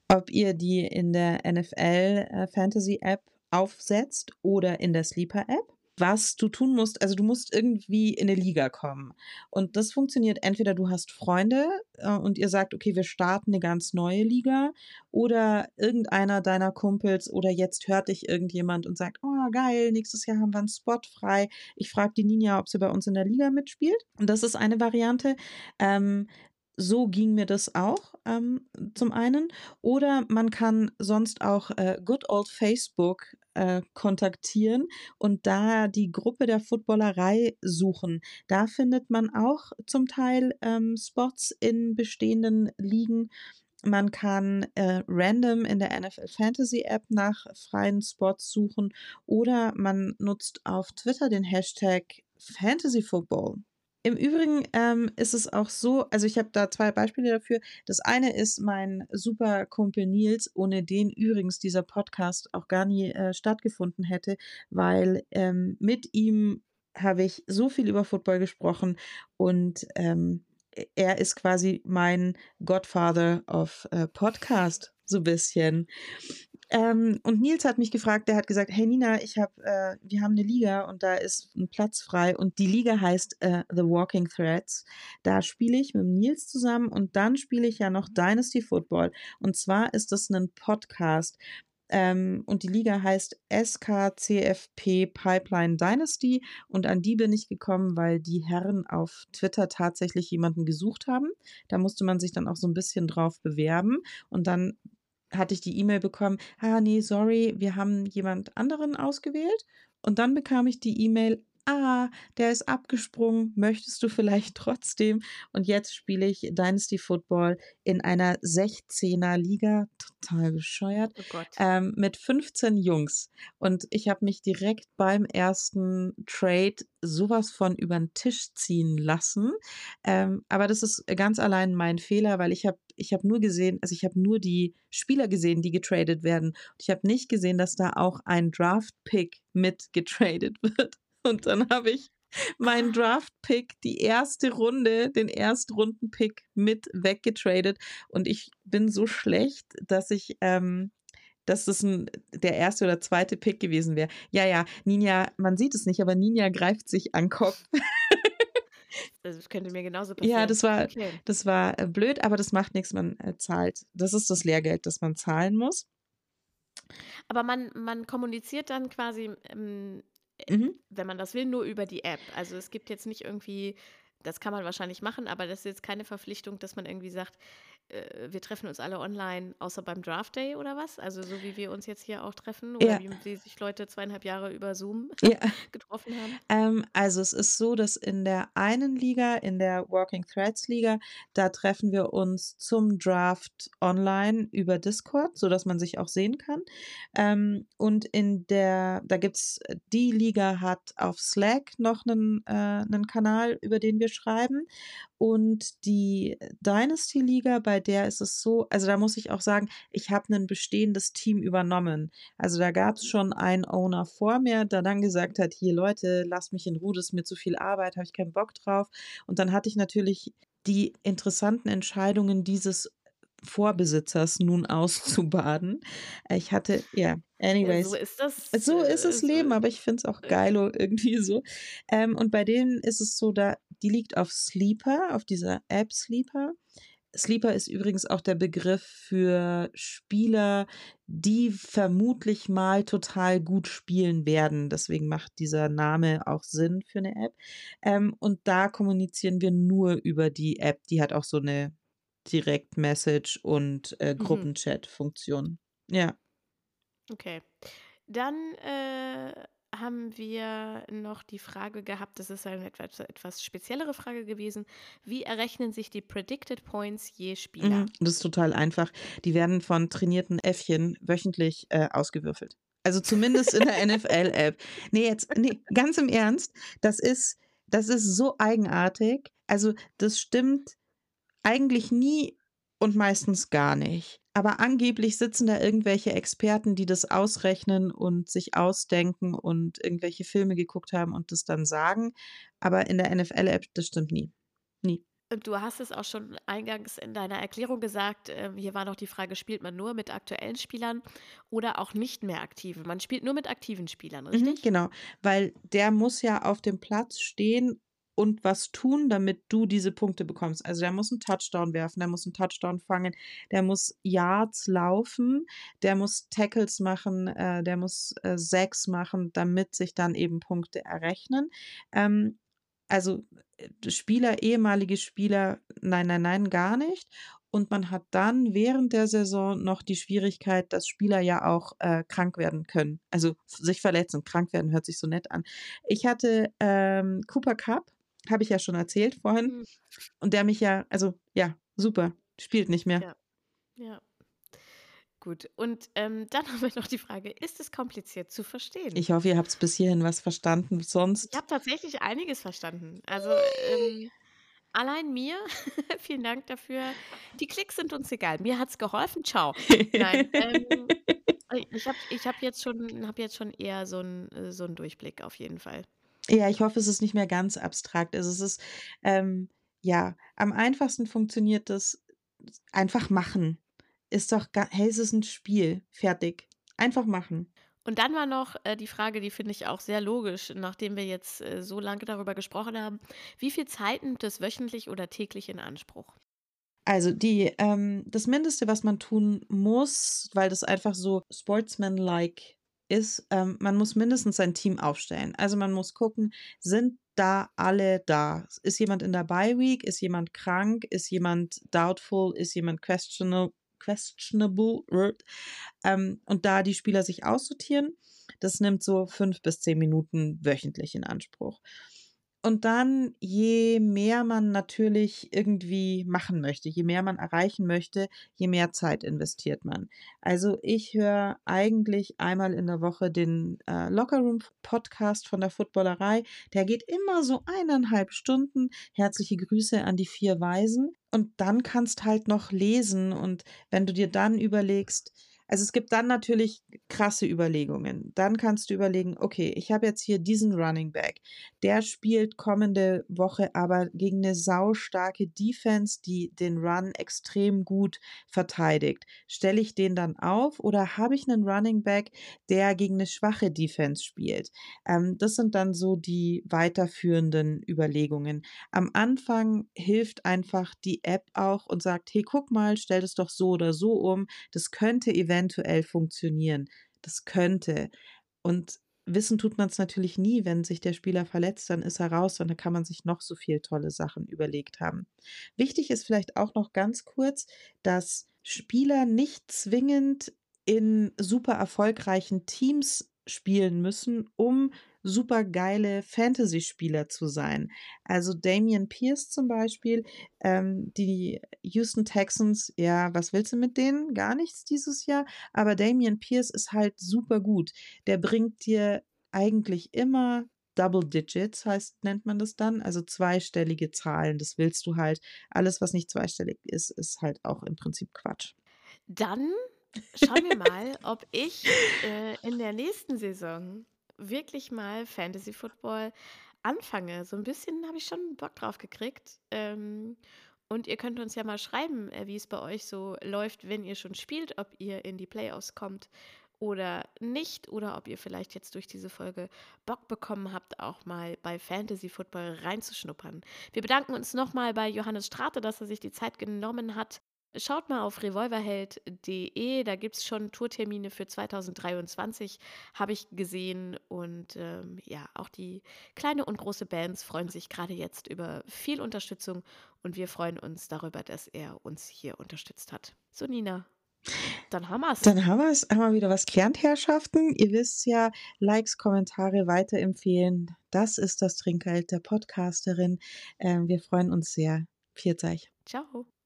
Ob ihr die in der NFL äh, Fantasy App aufsetzt oder in der Sleeper App was du tun musst. Also du musst irgendwie in eine Liga kommen. Und das funktioniert entweder du hast Freunde äh, und ihr sagt, okay, wir starten eine ganz neue Liga oder irgendeiner deiner Kumpels oder jetzt hört dich irgendjemand und sagt, oh geil, nächstes Jahr haben wir einen Spot frei. Ich frage die Ninja, ob sie bei uns in der Liga mitspielt. Und das ist eine Variante. Ähm, so ging mir das auch ähm, zum einen. Oder man kann sonst auch äh, Good Old Facebook äh, kontaktieren und da die Gruppe der Footballerei suchen. Da findet man auch zum Teil ähm, Spots in bestehenden Ligen. Man kann äh, random in der NFL Fantasy App nach freien Spots suchen oder man nutzt auf Twitter den Hashtag Fantasy Football. Im Übrigen ähm, ist es auch so, also ich habe da zwei Beispiele dafür. Das eine ist mein super Kumpel Nils, ohne den übrigens dieser Podcast auch gar nie äh, stattgefunden hätte, weil ähm, mit ihm habe ich so viel über Football gesprochen und ähm, er ist quasi mein Godfather of äh, Podcast, so ein bisschen. Ähm, und Nils hat mich gefragt, der hat gesagt, hey Nina, ich habe, äh, wir haben eine Liga und da ist ein Platz frei und die Liga heißt äh, The Walking Threads. Da spiele ich mit Nils zusammen und dann spiele ich ja noch Dynasty Football. Und zwar ist das ein Podcast. Ähm, und die Liga heißt SKCFP Pipeline Dynasty und an die bin ich gekommen, weil die Herren auf Twitter tatsächlich jemanden gesucht haben. Da musste man sich dann auch so ein bisschen drauf bewerben und dann hatte ich die E-Mail bekommen, ah nee, sorry, wir haben jemand anderen ausgewählt. Und dann bekam ich die E-Mail, ah, der ist abgesprungen, möchtest du vielleicht *laughs* trotzdem? Und jetzt spiele ich Dynasty Football in einer 16er Liga, total bescheuert, oh ähm, mit 15 Jungs. Und ich habe mich direkt beim ersten Trade sowas von über den Tisch ziehen lassen. Ähm, aber das ist ganz allein mein Fehler, weil ich habe ich habe nur gesehen, also ich habe nur die Spieler gesehen, die getradet werden. Und ich habe nicht gesehen, dass da auch ein Draft-Pick mit getradet *laughs* wird. Und dann habe ich meinen Draft-Pick, die erste Runde, den Erstrunden-Pick mit weggetradet. Und ich bin so schlecht, dass ich, ähm, dass das ein, der erste oder zweite Pick gewesen wäre. Ja, ja, Ninja, man sieht es nicht, aber Ninja greift sich an den Kopf. *laughs* Das könnte mir genauso passieren. Ja, das war, okay. das war äh, blöd, aber das macht nichts, man äh, zahlt. Das ist das Lehrgeld, das man zahlen muss. Aber man, man kommuniziert dann quasi ähm, äh, mhm. wenn man das will, nur über die App. Also es gibt jetzt nicht irgendwie, das kann man wahrscheinlich machen, aber das ist jetzt keine Verpflichtung, dass man irgendwie sagt, äh, wir treffen uns alle online, außer beim Draft Day oder was? Also so wie wir uns jetzt hier auch treffen oder ja. wie sich Leute zweieinhalb Jahre über Zoom ja. *laughs* getroffen haben? Ähm, also es ist so, dass in der einen Liga, in der Walking Threads Liga, da treffen wir uns zum Draft online über Discord, sodass man sich auch sehen kann. Ähm, und in der, da gibt es, die Liga hat auf Slack noch einen, äh, einen Kanal, über den wir schreiben. Und die Dynasty-Liga, bei der ist es so, also da muss ich auch sagen, ich habe ein bestehendes Team übernommen. Also da gab es schon einen Owner vor mir, der dann gesagt hat, hier Leute, lasst mich in Ruhe, das ist mir zu viel Arbeit, habe ich keinen Bock drauf. Und dann hatte ich natürlich die interessanten Entscheidungen dieses Vorbesitzers nun auszubaden. Ich hatte, ja, anyways. So ist das. So ist das äh, Leben, aber ich finde es auch geil irgendwie so. Ähm, und bei denen ist es so, da, die liegt auf Sleeper, auf dieser App Sleeper. Sleeper ist übrigens auch der Begriff für Spieler, die vermutlich mal total gut spielen werden. Deswegen macht dieser Name auch Sinn für eine App. Ähm, und da kommunizieren wir nur über die App. Die hat auch so eine Direct-Message und äh, mhm. Gruppenchat-Funktion. Ja. Okay. Dann äh, haben wir noch die Frage gehabt, das ist eine etwas, etwas speziellere Frage gewesen. Wie errechnen sich die Predicted Points je Spieler? Mhm, das ist total einfach. Die werden von trainierten Äffchen wöchentlich äh, ausgewürfelt. Also zumindest in der NFL-App. Nee, jetzt, nee, ganz im Ernst, das ist, das ist so eigenartig. Also, das stimmt eigentlich nie und meistens gar nicht. Aber angeblich sitzen da irgendwelche Experten, die das ausrechnen und sich ausdenken und irgendwelche Filme geguckt haben und das dann sagen. Aber in der NFL-App, das stimmt nie. Nie. Du hast es auch schon eingangs in deiner Erklärung gesagt. Ähm, hier war noch die Frage, spielt man nur mit aktuellen Spielern oder auch nicht mehr aktive? Man spielt nur mit aktiven Spielern, Mhm, richtig? genau, weil der muss ja auf dem Platz stehen und was tun, damit du diese Punkte bekommst. Also der muss einen Touchdown werfen, der muss einen Touchdown fangen, der muss Yards laufen, der muss Tackles machen, äh, der muss äh, Sacks machen, damit sich dann eben Punkte errechnen. Ähm, also äh, Spieler, ehemalige Spieler, nein, nein, nein, gar nicht. Und man hat dann während der Saison noch die Schwierigkeit, dass Spieler ja auch äh, krank werden können. Also sich verletzen. Krank werden hört sich so nett an. Ich hatte ähm, Cooper Cup, habe ich ja schon erzählt vorhin. Hm, Und der mich ja, also ja, super, spielt nicht mehr. Ja, ja. Gut. Und ähm, dann *laughs* haben wir noch die Frage, ist es kompliziert zu verstehen? Ich hoffe, ihr habt bis hierhin was verstanden. Ich Sonst, habe tatsächlich einiges verstanden. Also ähm, allein mir, *laughs* vielen Dank dafür. Die Klicks sind uns egal. Mir hat es geholfen. Ciao. Nein, ähm, *laughs* ich habe ich hab jetzt, schon, hab jetzt schon eher so einen so einen Durchblick auf jeden Fall. Ja, ich hoffe, es ist nicht mehr ganz abstrakt. Also es ist, ähm, ja, am einfachsten funktioniert das einfach machen. Ist doch, ga- hey, es ist ein Spiel. Fertig. Einfach machen. Und dann war noch äh, die Frage, die finde ich auch sehr logisch, nachdem wir jetzt äh, so lange darüber gesprochen haben. Wie viel Zeit nimmt es wöchentlich oder täglich in Anspruch? Also die, ähm, das Mindeste, was man tun muss, weil das einfach so sportsmanlike ist, ähm, man muss mindestens sein Team aufstellen. Also man muss gucken, sind da alle da? Ist jemand in der Bye Week? Ist jemand krank? Ist jemand doubtful? Ist jemand questionable? questionable? Ähm, und da die Spieler sich aussortieren, das nimmt so fünf bis zehn Minuten wöchentlich in Anspruch. Und dann, je mehr man natürlich irgendwie machen möchte, je mehr man erreichen möchte, je mehr Zeit investiert man. Also ich höre eigentlich einmal in der Woche den äh, Lockerroom Podcast von der Footballerei. Der geht immer so eineinhalb Stunden. Herzliche Grüße an die vier Weisen. Und dann kannst halt noch lesen. Und wenn du dir dann überlegst, also es gibt dann natürlich krasse Überlegungen. Dann kannst du überlegen, okay, ich habe jetzt hier diesen Running Back. Der spielt kommende Woche aber gegen eine saustarke Defense, die den Run extrem gut verteidigt. Stelle ich den dann auf oder habe ich einen Running Back, der gegen eine schwache Defense spielt? Ähm, das sind dann so die weiterführenden Überlegungen. Am Anfang hilft einfach die App auch und sagt, hey, guck mal, stell das doch so oder so um. Das könnte eventuell funktionieren. Das könnte. Und wissen tut man es natürlich nie, wenn sich der Spieler verletzt, dann ist er raus und dann kann man sich noch so viel tolle Sachen überlegt haben. Wichtig ist vielleicht auch noch ganz kurz, dass Spieler nicht zwingend in super erfolgreichen Teams spielen müssen, um super geile Fantasy-Spieler zu sein. Also Damian Pierce zum Beispiel, ähm, die Houston Texans, ja, was willst du mit denen? Gar nichts dieses Jahr. Aber Damian Pierce ist halt super gut. Der bringt dir eigentlich immer Double Digits, heißt, nennt man das dann, also zweistellige Zahlen. Das willst du halt. Alles, was nicht zweistellig ist, ist halt auch im Prinzip Quatsch. Dann schauen wir mal, ob ich äh, in der nächsten Saison wirklich mal Fantasy Football anfange. So ein bisschen habe ich schon Bock drauf gekriegt. Ähm, und ihr könnt uns ja mal schreiben, äh, wie es bei euch so läuft, wenn ihr schon spielt, ob ihr in die Playoffs kommt oder nicht, oder ob ihr vielleicht jetzt durch diese Folge Bock bekommen habt, auch mal bei Fantasy Football reinzuschnuppern. Wir bedanken uns nochmal bei Johannes Strate, dass er sich die Zeit genommen hat. Schaut mal auf revolverheld.de, da gibt es schon Tourtermine für 2023, habe ich gesehen. Und ähm, ja, auch die kleine und große Bands freuen sich gerade jetzt über viel Unterstützung und wir freuen uns darüber, dass er uns hier unterstützt hat. So, Nina, dann haben wir's. Dann haben wir es einmal wieder was gelernt, Herrschaften. Ihr wisst ja, Likes, Kommentare weiterempfehlen. Das ist das Trinkgeld der Podcasterin. Ähm, wir freuen uns sehr. Viert euch. Ciao.